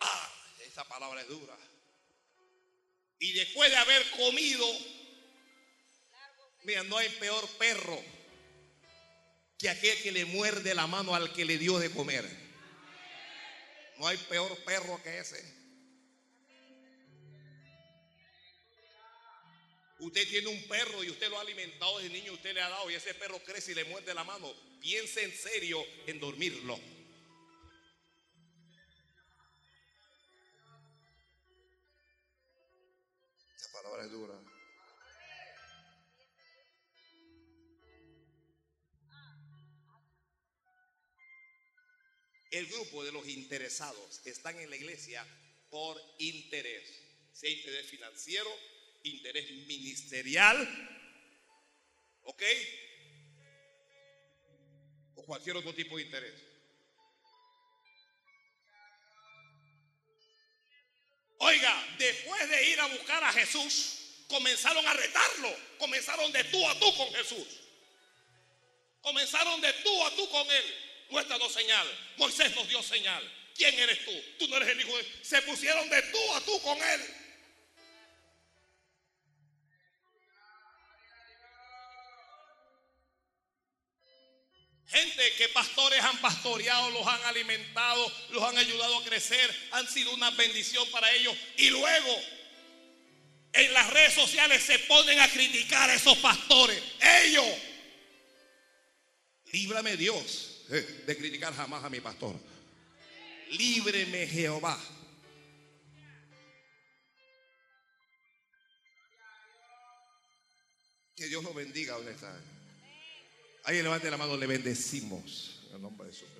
Ah, esa palabra es dura. Y después de haber comido Mira, no hay peor perro que aquel que le muerde la mano al que le dio de comer. No hay peor perro que ese. Usted tiene un perro y usted lo ha alimentado desde niño, usted le ha dado y ese perro crece y le muerde la mano. Piense en serio en dormirlo. Esa palabra es dura. El grupo de los interesados están en la iglesia por interés, sea interés financiero, interés ministerial, ¿ok? O cualquier otro tipo de interés. Oiga, después de ir a buscar a Jesús, comenzaron a retarlo, comenzaron de tú a tú con Jesús, comenzaron de tú a tú con él. Muéstranos señal. Moisés nos dio señal. ¿Quién eres tú? Tú no eres el hijo de... Se pusieron de tú a tú con él. Gente que pastores han pastoreado, los han alimentado, los han ayudado a crecer, han sido una bendición para ellos. Y luego en las redes sociales se ponen a criticar a esos pastores. Ellos. Líbrame Dios de criticar jamás a mi pastor. Líbreme Jehová. Que Dios lo bendiga, ¿dónde está? Ahí levante la mano, le bendecimos en el nombre de Jesús.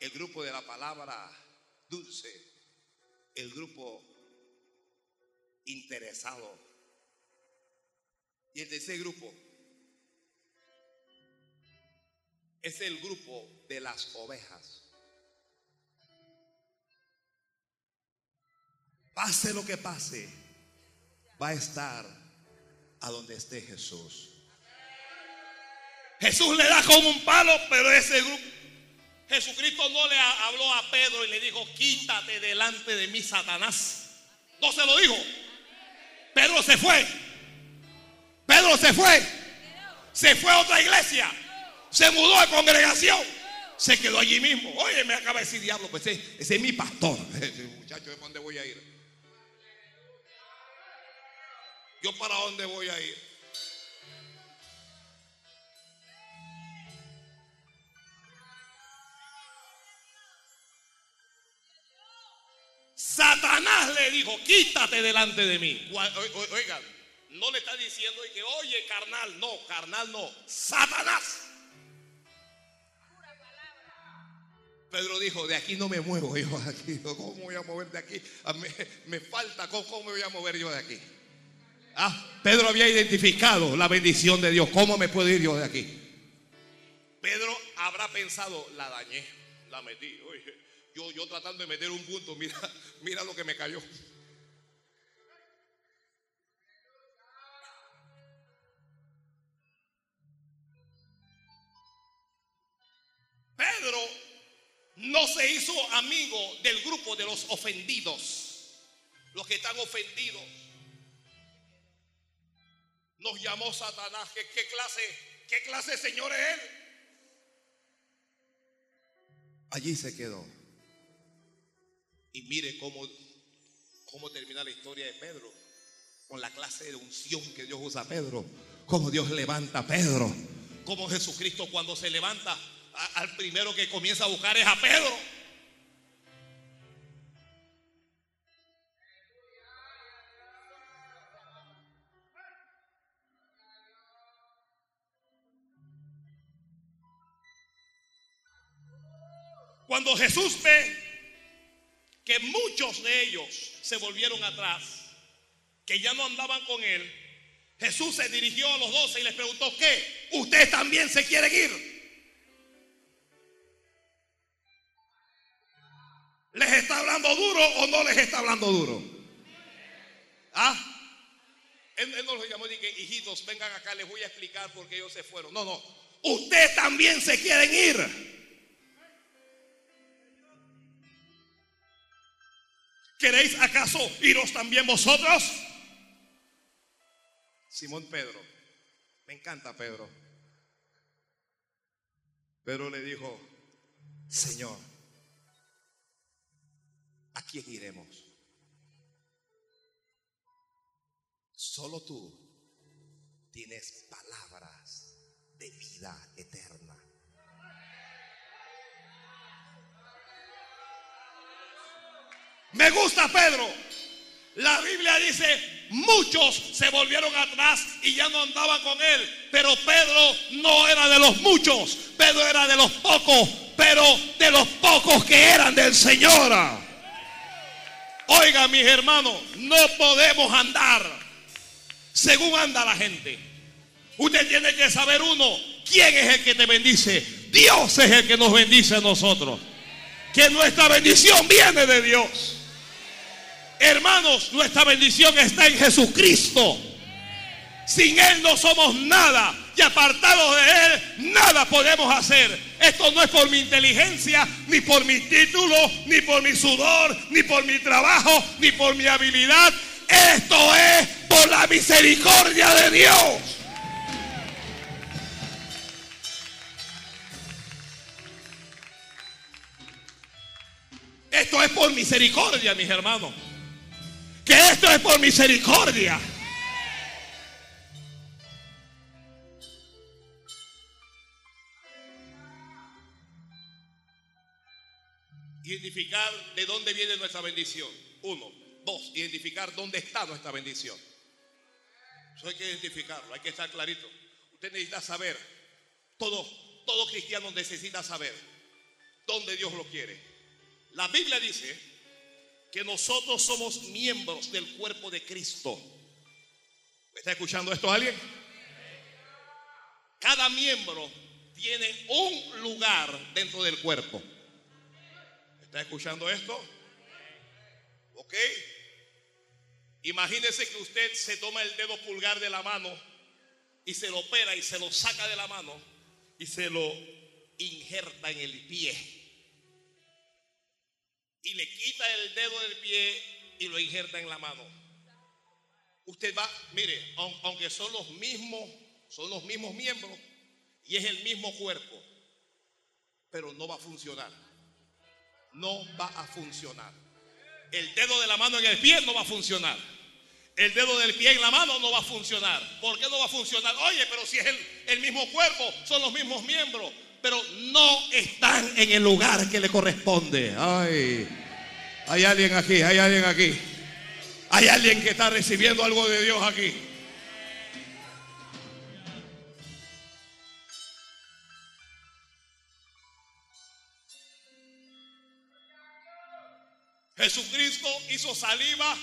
El grupo de la palabra dulce, el grupo interesado. Y el tercer grupo es el grupo de las ovejas. Pase lo que pase, va a estar a donde esté Jesús. Jesús le da como un palo, pero ese grupo Jesucristo no le habló a Pedro y le dijo, quítate delante de mí, Satanás. No se lo dijo. Pedro se fue. Pedro se fue. Se fue a otra iglesia. Se mudó de congregación. Se quedó allí mismo. Oye, me acaba de decir diablo, pues ese, es mi pastor. Muchacho, ¿de dónde voy a ir? ¿Yo para dónde voy a ir? Satanás le dijo, quítate delante de mí. Oigan, no le está diciendo que, oye, carnal, no, carnal no, Satanás. Pedro dijo, de aquí no me muevo yo aquí. ¿Cómo voy a mover de aquí? Me, falta, ¿cómo, me voy a mover yo de aquí? Ah, Pedro había identificado la bendición de Dios. ¿Cómo me puedo ir yo de aquí? Pedro habrá pensado, la dañé, la metí. Oye, yo, tratando de meter un punto, mira, mira lo que me cayó. Pedro no se hizo amigo del grupo de los ofendidos, los que están ofendidos. Nos llamó Satanás. ¿Qué, clase, qué clase señor es él? Allí se quedó. Y mire cómo, cómo termina la historia de Pedro. Con la clase de unción que Dios usa a Pedro. Cómo Dios levanta a Pedro. Cómo Jesucristo cuando se levanta al primero que comienza a buscar es a Pedro. Cuando Jesús ve que muchos de ellos se volvieron atrás, que ya no andaban con él, Jesús se dirigió a los doce y les preguntó, ¿qué? ¿Ustedes también se quieren ir? ¿Les está hablando duro o no les está hablando duro? ¿Ah? Él, no los llamó y dije, hijitos, vengan acá, les voy a explicar por qué ellos se fueron. No, no. Ustedes también se quieren ir. ¿Queréis acaso iros también vosotros? Simón Pedro, me encanta Pedro. Pedro le dijo, Señor, ¿a quién iremos? Solo tú tienes palabras de vida eterna. Me gusta Pedro. La Biblia dice, muchos se volvieron atrás y ya no andaban con él. Pero Pedro no era de los muchos, Pedro era de los pocos, pero de los pocos que eran del Señor. Oiga, mis hermanos, no podemos andar según anda la gente. Usted tiene que saber uno, quién es el que te bendice. Dios es el que nos bendice a nosotros. Que nuestra bendición viene de Dios. Hermanos, nuestra bendición está en Jesucristo. Sin Él no somos nada. Y apartados de Él, nada podemos hacer. Esto no es por mi inteligencia, ni por mi título, ni por mi sudor, ni por mi trabajo, ni por mi habilidad. Esto es por la misericordia de Dios. Esto es por misericordia, mis hermanos. Que esto es por misericordia. Identificar de dónde viene nuestra bendición. Uno. Dos. Identificar dónde está nuestra bendición. Eso hay que identificarlo, hay que estar clarito. Usted necesita saber, todo, todo cristiano necesita saber dónde Dios lo quiere. La Biblia dice que nosotros somos miembros del cuerpo de Cristo. ¿Me está escuchando esto alguien? Cada miembro tiene un lugar dentro del cuerpo. ¿Está escuchando esto? ¿Ok? Imagínese que usted se toma el dedo pulgar de la mano y se lo opera y se lo saca de la mano y se lo injerta en el pie. Y le quita el dedo del pie y lo injerta en la mano. Usted va, mire, aunque son los mismos, son los mismos miembros y es el mismo cuerpo, pero no va a funcionar no va a funcionar. El dedo de la mano en el pie no va a funcionar. El dedo del pie en la mano no va a funcionar. ¿Por qué no va a funcionar? Oye, pero si es el, mismo cuerpo, son los mismos miembros, pero no están en el lugar que le corresponde. Ay, hay alguien aquí, hay alguien aquí. Hay alguien que está recibiendo algo de Dios aquí. Jesucristo hizo saliva.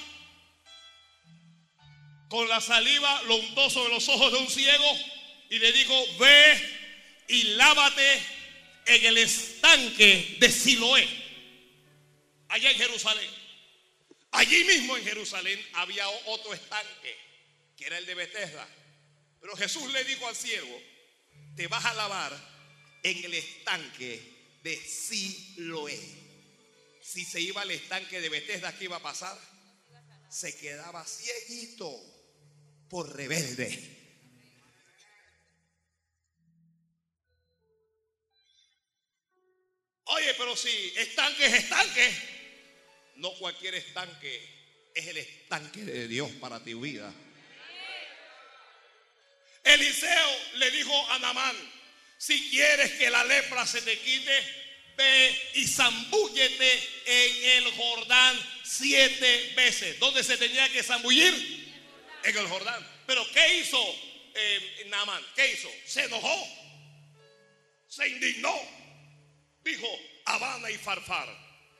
Con la saliva lo untó sobre los ojos de un ciego y le dijo, ve y lávate en el estanque de Siloé, allá en Jerusalén. Allí mismo en Jerusalén había otro estanque, que era el de Bethesda. Pero Jesús le dijo al siervo, te vas a lavar en el estanque de Siloé si se iba al estanque de Bethesda, ¿qué iba a pasar? Se quedaba cieguito por rebelde. Oye, pero si estanque es estanque, no cualquier estanque es el estanque de Dios para tu vida. Eliseo le dijo a Namán, si quieres que la lepra se te quite, ve y zambúllete en el Jordán siete veces. ¿Dónde se tenía que zambullir? En el Jordán. Pero ¿qué hizo eh, Naaman? ¿Qué hizo? Se enojó. Se indignó. Dijo, Habana y Farfar,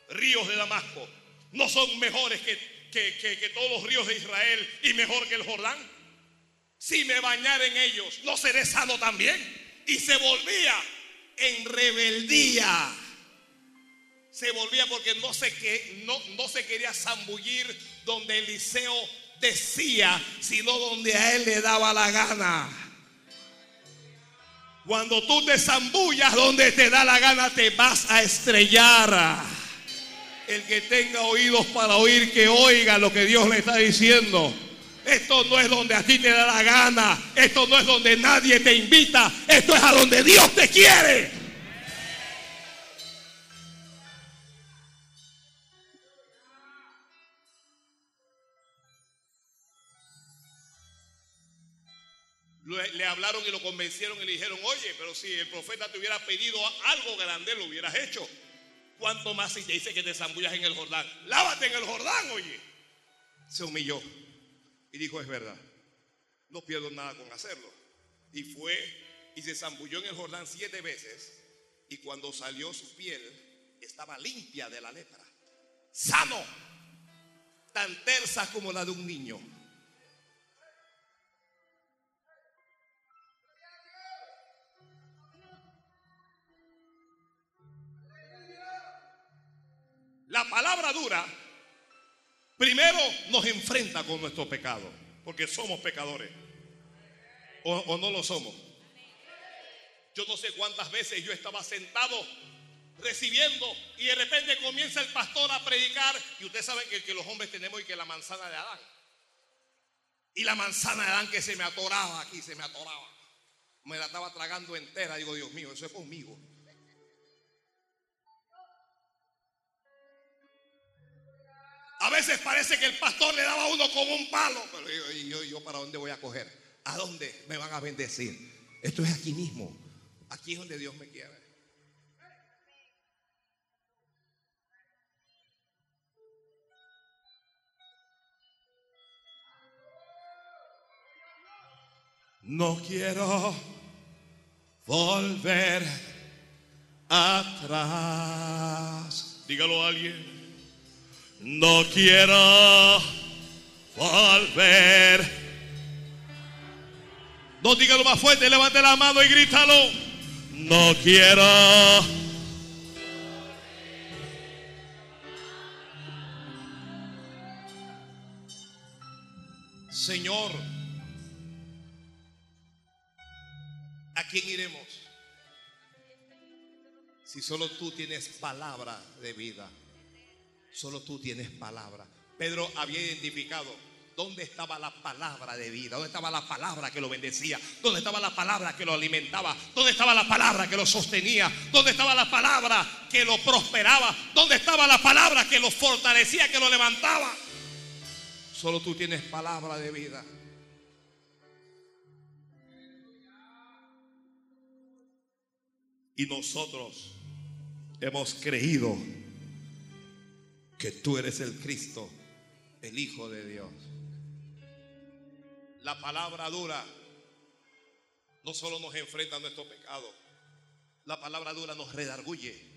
ríos de Damasco, ¿no son mejores que, que todos los ríos de Israel y mejor que el Jordán? Si me bañara en ellos, ¿no seré sano también? Y se volvía en rebeldía se volvía porque no se, que, no, no se quería zambullir donde Eliseo decía, sino donde a él le daba la gana. Cuando tú te zambullas donde te da la gana, te vas a estrellar. El que tenga oídos para oír, que oiga lo que Dios le está diciendo. Esto no es donde a ti te da la gana. Esto no es donde nadie te invita. Esto es a donde Dios te quiere. Le hablaron y lo convencieron y le dijeron, oye, pero si el profeta te hubiera pedido algo grande, lo hubieras hecho. ¿Cuánto más si te dice que te zambullas en el Jordán? Lávate en el Jordán, oye. Se humilló y dijo, es verdad, no pierdo nada con hacerlo. Y fue y se zambulló en el Jordán siete veces y cuando salió su piel estaba limpia de la lepra. Sano, tan tersa como la de un niño. La palabra dura primero nos enfrenta con nuestro pecado, porque somos pecadores. O, no lo somos. Yo no sé cuántas veces yo estaba sentado recibiendo y de repente comienza el pastor a predicar y ustedes saben que, que los hombres tenemos y que la manzana de Adán. Y la manzana de Adán que se me atoraba aquí, se me atoraba. Me la estaba tragando entera. Digo, Dios mío, eso es conmigo. A veces parece que el pastor le daba a uno como un palo. Pero yo, yo, yo, ¿para dónde voy a coger? ¿A dónde me van a bendecir? Esto es aquí mismo. Aquí es donde Dios me quiere. No quiero volver atrás. Dígalo a alguien. No quiero volver. No dígalo más fuerte, levante la mano y grítalo. No quiero. Señor, ¿a quién iremos? Si solo tú tienes palabra de vida. Solo tú tienes palabra. Pedro había identificado dónde estaba la palabra de vida, dónde estaba la palabra que lo bendecía, dónde estaba la palabra que lo alimentaba, dónde estaba la palabra que lo sostenía, dónde estaba la palabra que lo prosperaba, dónde estaba la palabra que lo fortalecía, que lo levantaba. Solo tú tienes palabra de vida. Y nosotros hemos creído que tú eres el Cristo, el Hijo de Dios. La palabra dura no solo nos enfrenta a nuestro pecado, la palabra dura nos redarguye.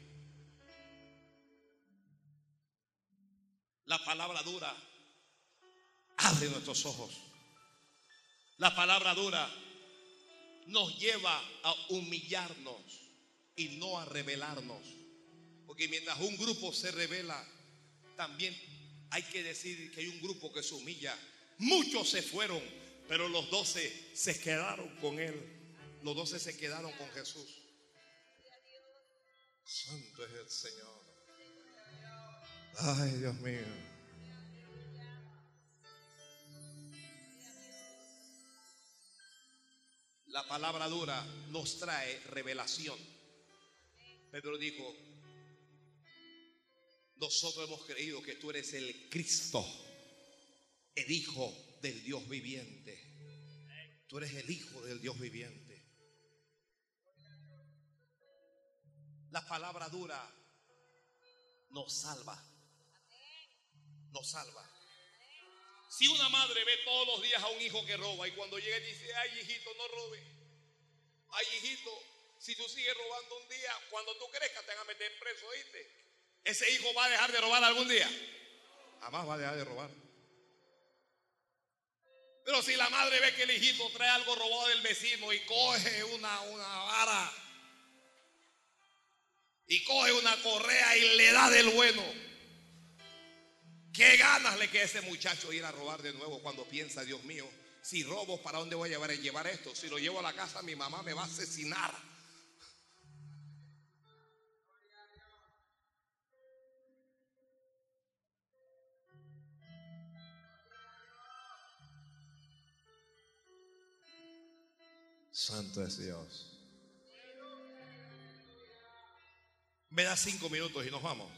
La palabra dura abre nuestros ojos. La palabra dura nos lleva a humillarnos y no a rebelarnos. Porque mientras un grupo se revela, también hay que decir que hay un grupo que se humilla. Muchos se fueron, pero los doce se quedaron con él. Los doce se quedaron con Jesús. Santo es el Señor. Ay, Dios mío. La palabra dura nos trae revelación. Pedro dijo, nosotros hemos creído que tú eres el Cristo, el Hijo del Dios viviente. Tú eres el Hijo del Dios viviente. La palabra dura nos salva. Nos salva. Si una madre ve todos los días a un hijo que roba y cuando llega dice, ay hijito, no robe. Ay hijito, si tú sigues robando un día, cuando tú crezcas te van a meter preso, ¿oíste? ¿Ese hijo va a dejar de robar algún día? Jamás va a dejar de robar. Pero si la madre ve que el hijito trae algo robado del vecino y coge una, una vara y coge una correa y le da del bueno, ¿qué ganas le queda a ese muchacho ir a robar de nuevo cuando piensa, Dios mío, si robo, ¿para dónde voy a llevar, a llevar esto? Si lo llevo a la casa, mi mamá me va a asesinar. Santo es Dios. Me da cinco minutos y nos vamos.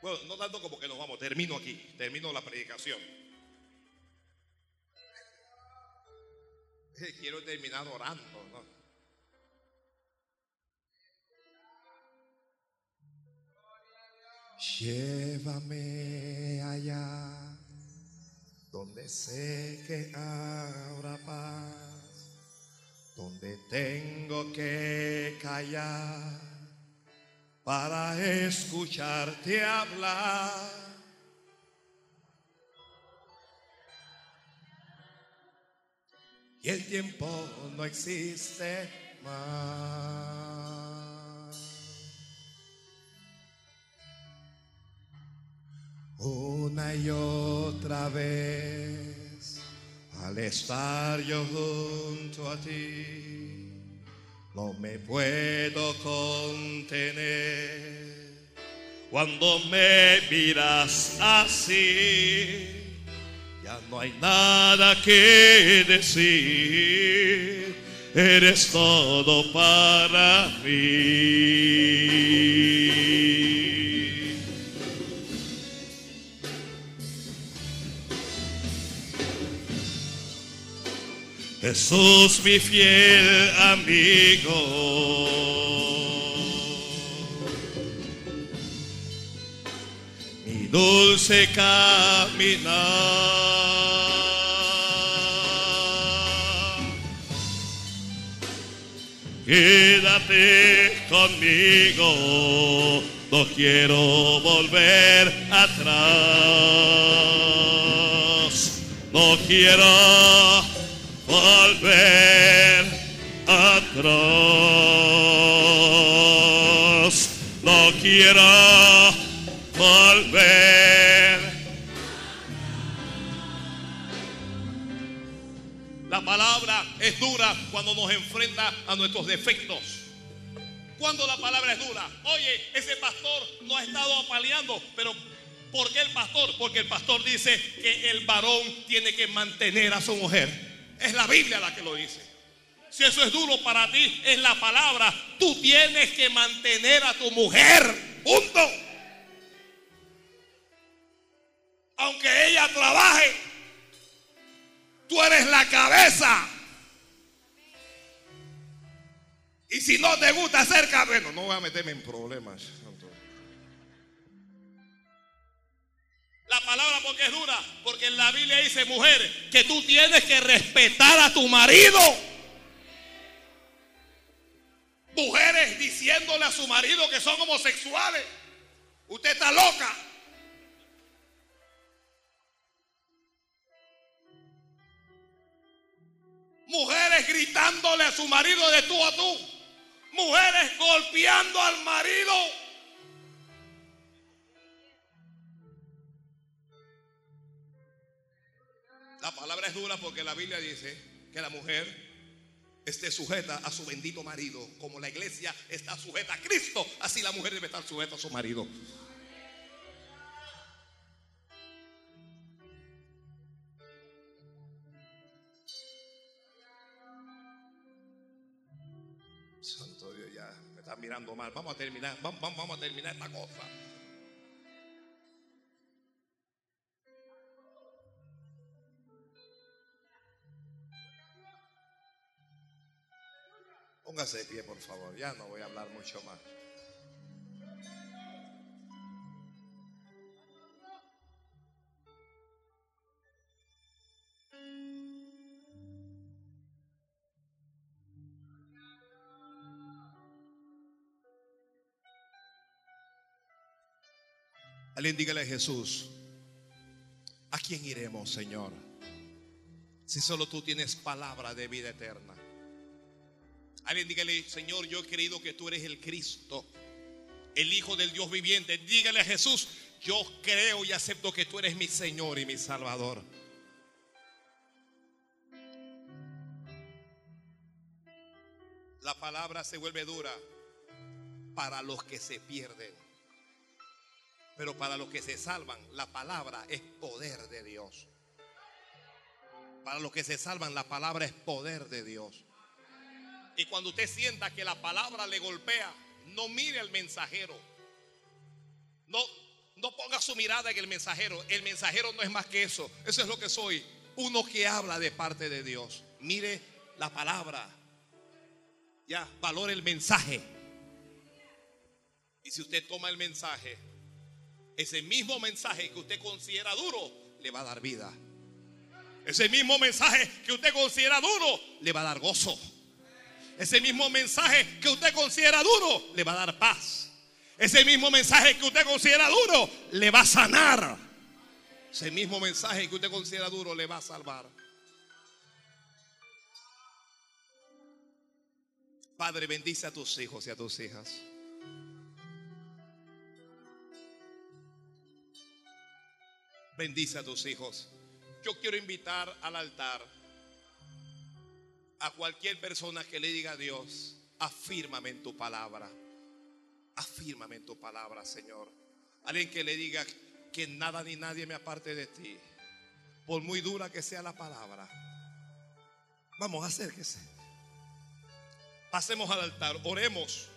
Bueno, no tanto como que nos vamos, termino aquí, termino la predicación. Quiero terminar orando. ¿no? Llévame allá donde sé que habrá paz, donde tengo que callar para escucharte hablar. Y el tiempo no existe más. Una y otra vez, al estar yo junto a ti, no me puedo contener. Cuando me miras así, Ya no hay nada que decir, eres todo para mí. Jesús mi fiel amigo. Mi dulce caminar. Quédate conmigo, no quiero volver atrás. No quiero volver atrás. No quiero volver. La palabra es dura cuando nos enfrenta a nuestros defectos. Cuando la palabra es dura, oye, ese pastor no ha estado apaleando, pero ¿por qué el pastor? Porque el pastor dice que el varón tiene que mantener a su mujer. Es la Biblia la que lo dice. Si eso es duro para ti, es la palabra. Tú tienes que mantener a tu mujer. Punto. Aunque ella trabaje, tú eres la cabeza. Y si no te gusta ser cabeza, no voy a meterme en problemas. La palabra porque es dura, porque en la Biblia dice, mujer, que tú tienes que respetar a tu marido. Mujeres diciéndole a su marido que son homosexuales. Usted está loca. Mujeres gritándole a su marido de tú a tú. Mujeres golpeando al marido. La palabra es dura porque la Biblia dice que la mujer esté sujeta a su bendito marido. Como la iglesia está sujeta a Cristo, así la mujer debe estar sujeta a su marido. Santo Dios, ya me están mirando mal. Vamos a terminar, vamos, vamos a terminar esta cosa. Póngase de pie, por favor. Ya no voy a hablar mucho más. Alguien dígale a Jesús, ¿a quién iremos, Señor? Si solo tú tienes palabra de vida eterna. Alguien dígale, Señor, yo he creído que tú eres el Cristo, el Hijo del Dios viviente. Dígale a Jesús, yo creo y acepto que tú eres mi Señor y mi Salvador. La palabra se vuelve dura para los que se pierden. Pero para los que se salvan, la palabra es poder de Dios. Para los que se salvan, la palabra es poder de Dios. Y cuando usted sienta que la palabra le golpea, no mire al mensajero. No, no ponga su mirada en el mensajero. El mensajero no es más que eso. Eso es lo que soy. Uno que habla de parte de Dios. Mire la palabra. Ya, valore el mensaje. Y si usted toma el mensaje, ese mismo mensaje que usted considera duro, le va a dar vida. Ese mismo mensaje que usted considera duro, le va a dar gozo. Ese mismo mensaje que usted considera duro, le va a dar paz. Ese mismo mensaje que usted considera duro, le va a sanar. Ese mismo mensaje que usted considera duro, le va a salvar. Padre, bendice a tus hijos y a tus hijas. Bendice a tus hijos. Yo quiero invitar al altar a cualquier persona que le diga a Dios, afírmame en tu palabra. Afírmame en tu palabra, Señor. Alguien que le diga que nada ni nadie me aparte de ti. por muy dura que sea la palabra. Vamos, acérquese. Pasemos al altar, oremos.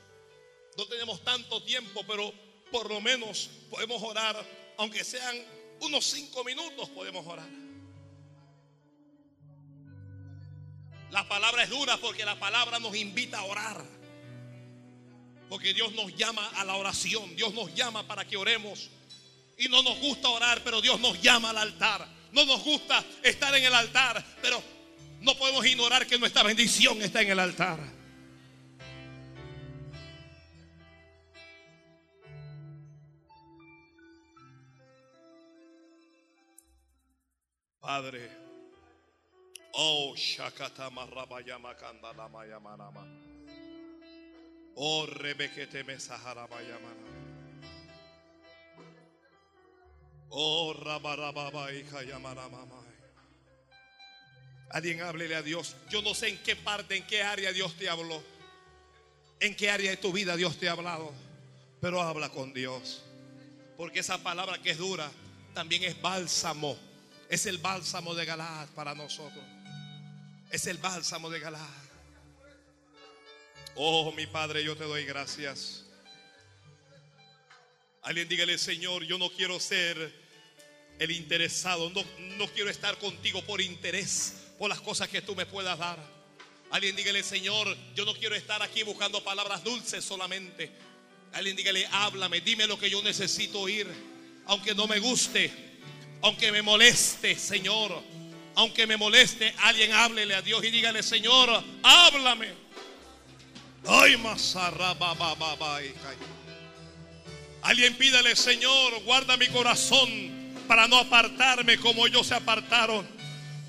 No tenemos tanto tiempo, pero por lo menos podemos orar, aunque sean unos cinco minutos, podemos orar. La palabra es dura porque la palabra nos invita a orar. Porque Dios nos llama a la oración, Dios nos llama para que oremos. Y no nos gusta orar, pero Dios nos llama al altar. No nos gusta estar en el altar, pero no podemos ignorar que nuestra bendición está en el altar. Padre, oh Shakata Marabayama Kandala Mayamanama, oh Rebekete Mesahara Mayamanama, oh Rabarababa y Kayamanama. Alguien háblele a Dios. Yo no sé en qué parte, en qué área Dios te habló. En qué área de tu vida Dios te ha hablado. Pero habla con Dios. Porque esa palabra que es dura también es bálsamo. Es el bálsamo de Galad para nosotros. Es el bálsamo de Galad. Oh, mi Padre, yo te doy gracias. Alguien dígale, Señor, yo no quiero ser el interesado. No, no quiero estar contigo por interés por las cosas que tú me puedas dar. Alguien dígale, Señor, yo no quiero estar aquí buscando palabras dulces solamente. Alguien dígale, háblame, dime lo que yo necesito oír. Aunque no me guste, aunque me moleste, Señor. Aunque me moleste, alguien háblele a Dios y dígale, Señor, háblame. Ay, Alguien pídale, Señor, guarda mi corazón para no apartarme como ellos se apartaron.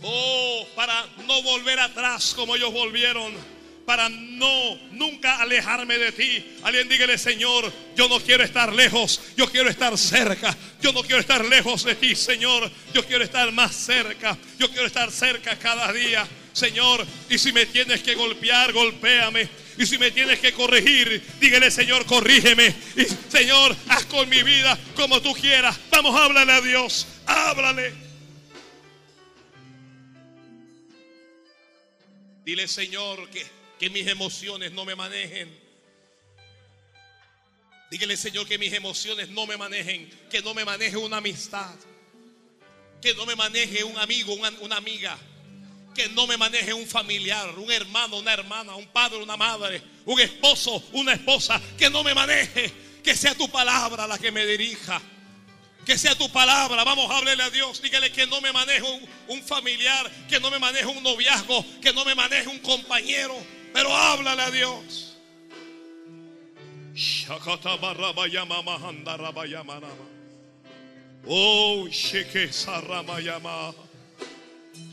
Oh, para no volver atrás como ellos volvieron. Para no nunca alejarme de ti. Alguien dígale, Señor, yo no quiero estar lejos, yo quiero estar cerca. Yo no quiero estar lejos de ti, Señor. Yo quiero estar más cerca. Yo quiero estar cerca cada día, Señor. Y si me tienes que golpear, golpéame. Y si me tienes que corregir, dígale, Señor, corrígeme. Y Señor, haz con mi vida como tú quieras. Vamos, háblale a Dios. Háblale. Dile, Señor, que, que mis emociones no me manejen. Dígale, Señor, que mis emociones no me manejen, que no me maneje una amistad, que no me maneje un amigo, una, amiga, que no me maneje un familiar, un hermano, una hermana, un padre, una madre, un esposo, una esposa, que no me maneje, que sea tu palabra la que me dirija. Que sea tu palabra. Vamos a hablarle a Dios. Dígale que no me maneje un, familiar, que no me maneje un noviazgo, que no me maneje un compañero. Pero háblale a Dios. Oh, sheke saramayama.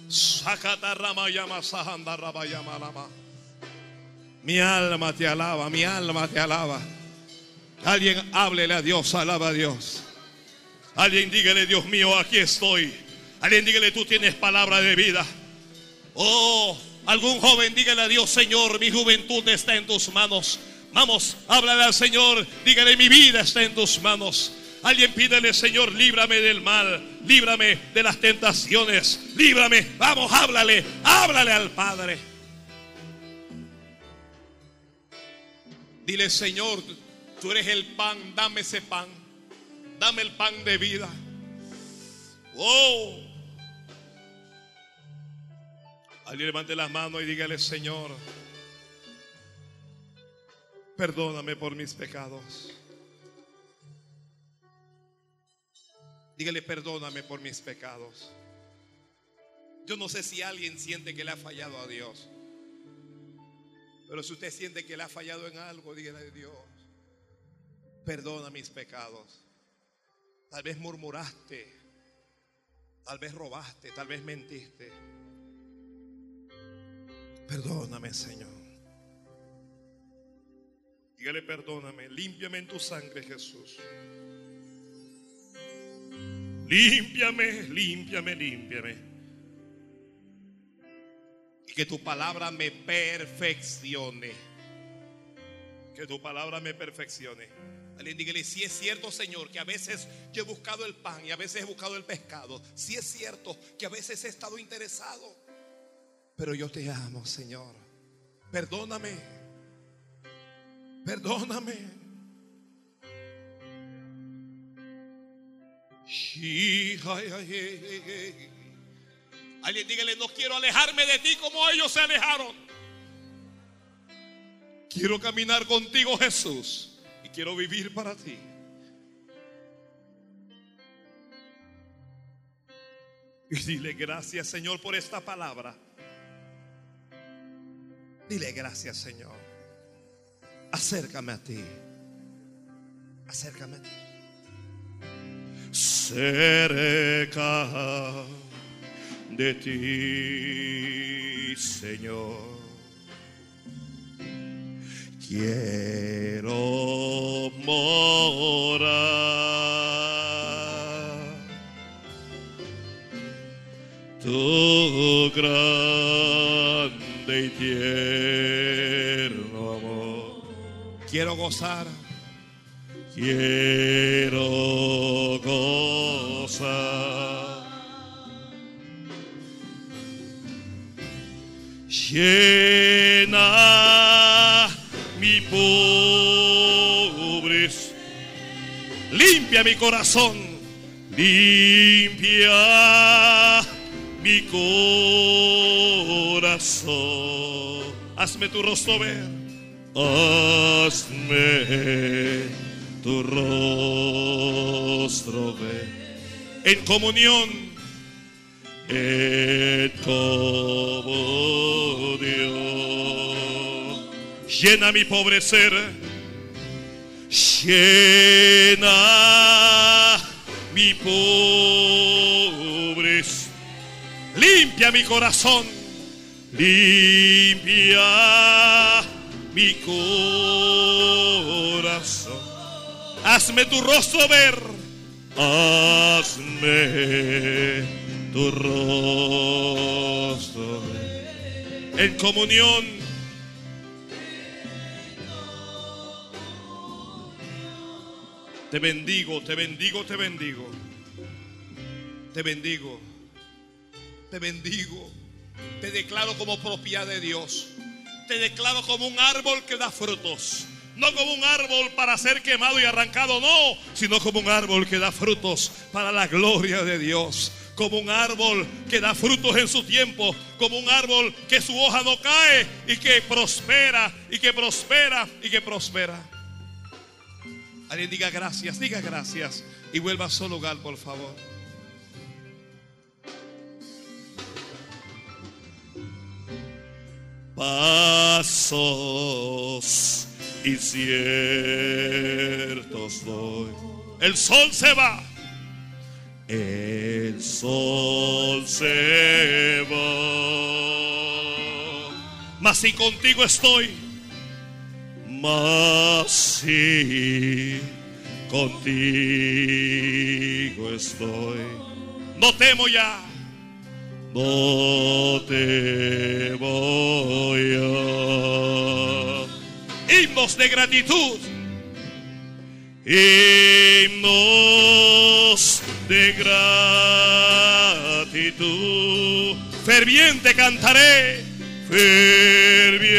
Sakata ramayama sahanda rabayama Mi alma te alaba, mi alma te alaba. Alguien háblele a Dios, alaba a Dios. Alguien dígale, Dios mío, aquí estoy. Alguien dígale, tú tienes palabra de vida. Oh, algún joven dígale a Dios, Señor, mi juventud está en tus manos. Vamos, háblale al Señor, dígale, mi vida está en tus manos. Alguien pídele, Señor, líbrame del mal, líbrame de las tentaciones, líbrame. Vamos, háblale, háblale al Padre. Dile, Señor, tú eres el pan, dame ese pan dame el pan de vida. Oh. Alguien levante las manos y dígale, Señor, perdóname por mis pecados. Dígale, perdóname por mis pecados. Yo no sé si alguien siente que le ha fallado a Dios. Pero si usted siente que le ha fallado en algo, dígale Dios, perdona mis pecados. Tal vez murmuraste, tal vez robaste, tal vez mentiste. Perdóname, Señor. Dígale, perdóname, límpiame en tu sangre, Jesús. Límpiame, límpiame, límpiame. Y que tu palabra me perfeccione. Que tu palabra me perfeccione. Alguien dígale, si es cierto, Señor, que a veces yo he buscado el pan y a veces he buscado el pescado. Si es cierto que a veces he estado interesado. Pero yo te amo, Señor. Perdóname. Perdóname. Alguien dígale, no quiero alejarme de ti como ellos se alejaron. Quiero caminar contigo, Jesús. Y quiero vivir para ti. Y dile gracias, Señor, por esta palabra. Dile gracias, Señor. Acércame a ti. Acércame a ti. Cerca de ti, Señor. Quiero morar. Tu grande y tierno amor. Quiero gozar. Quiero gozar. Llena mi pobreza. Limpia mi corazón. Limpia mi corazón. Hazme tu rostro ver. Hazme tu rostro ver. En comunión. En comunión. Llena mi pobre ser. Llena mi pobre. Limpia mi corazón. Limpia mi corazón. Hazme tu rostro ver. Hazme tu rostro ver. En comunión. Te bendigo, te bendigo, te bendigo. Te bendigo. Te bendigo. Te declaro como propiedad de Dios. Te declaro como un árbol que da frutos. No como un árbol para ser quemado y arrancado, no, sino como un árbol que da frutos para la gloria de Dios. Como un árbol que da frutos en su tiempo, como un árbol que su hoja no cae y que prospera y que prospera y que prospera. Alguien diga gracias, diga gracias y vuelva a su lugar, por favor. Pasos inciertos doy. El sol se va. El sol se va. Mas si contigo estoy, mas si contigo estoy, no temo ya. No te voy a himnos de gratitud, himnos de gratitud, ferviente cantaré, ferviente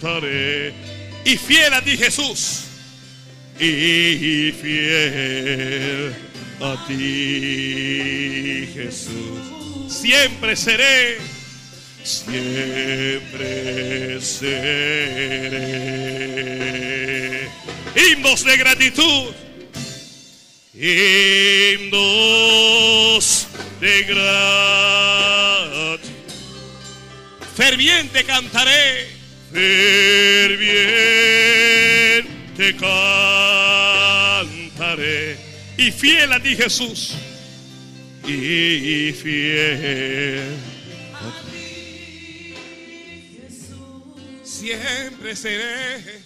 cantaré, y fiel a ti Jesús, y fiel a ti Jesús, siempre seré siempre seré. Himnos de gratitud, himnos de gratitud. Ferviente cantaré, ferviente cantaré. Y fiel a ti Jesús, y fiel. siempre seré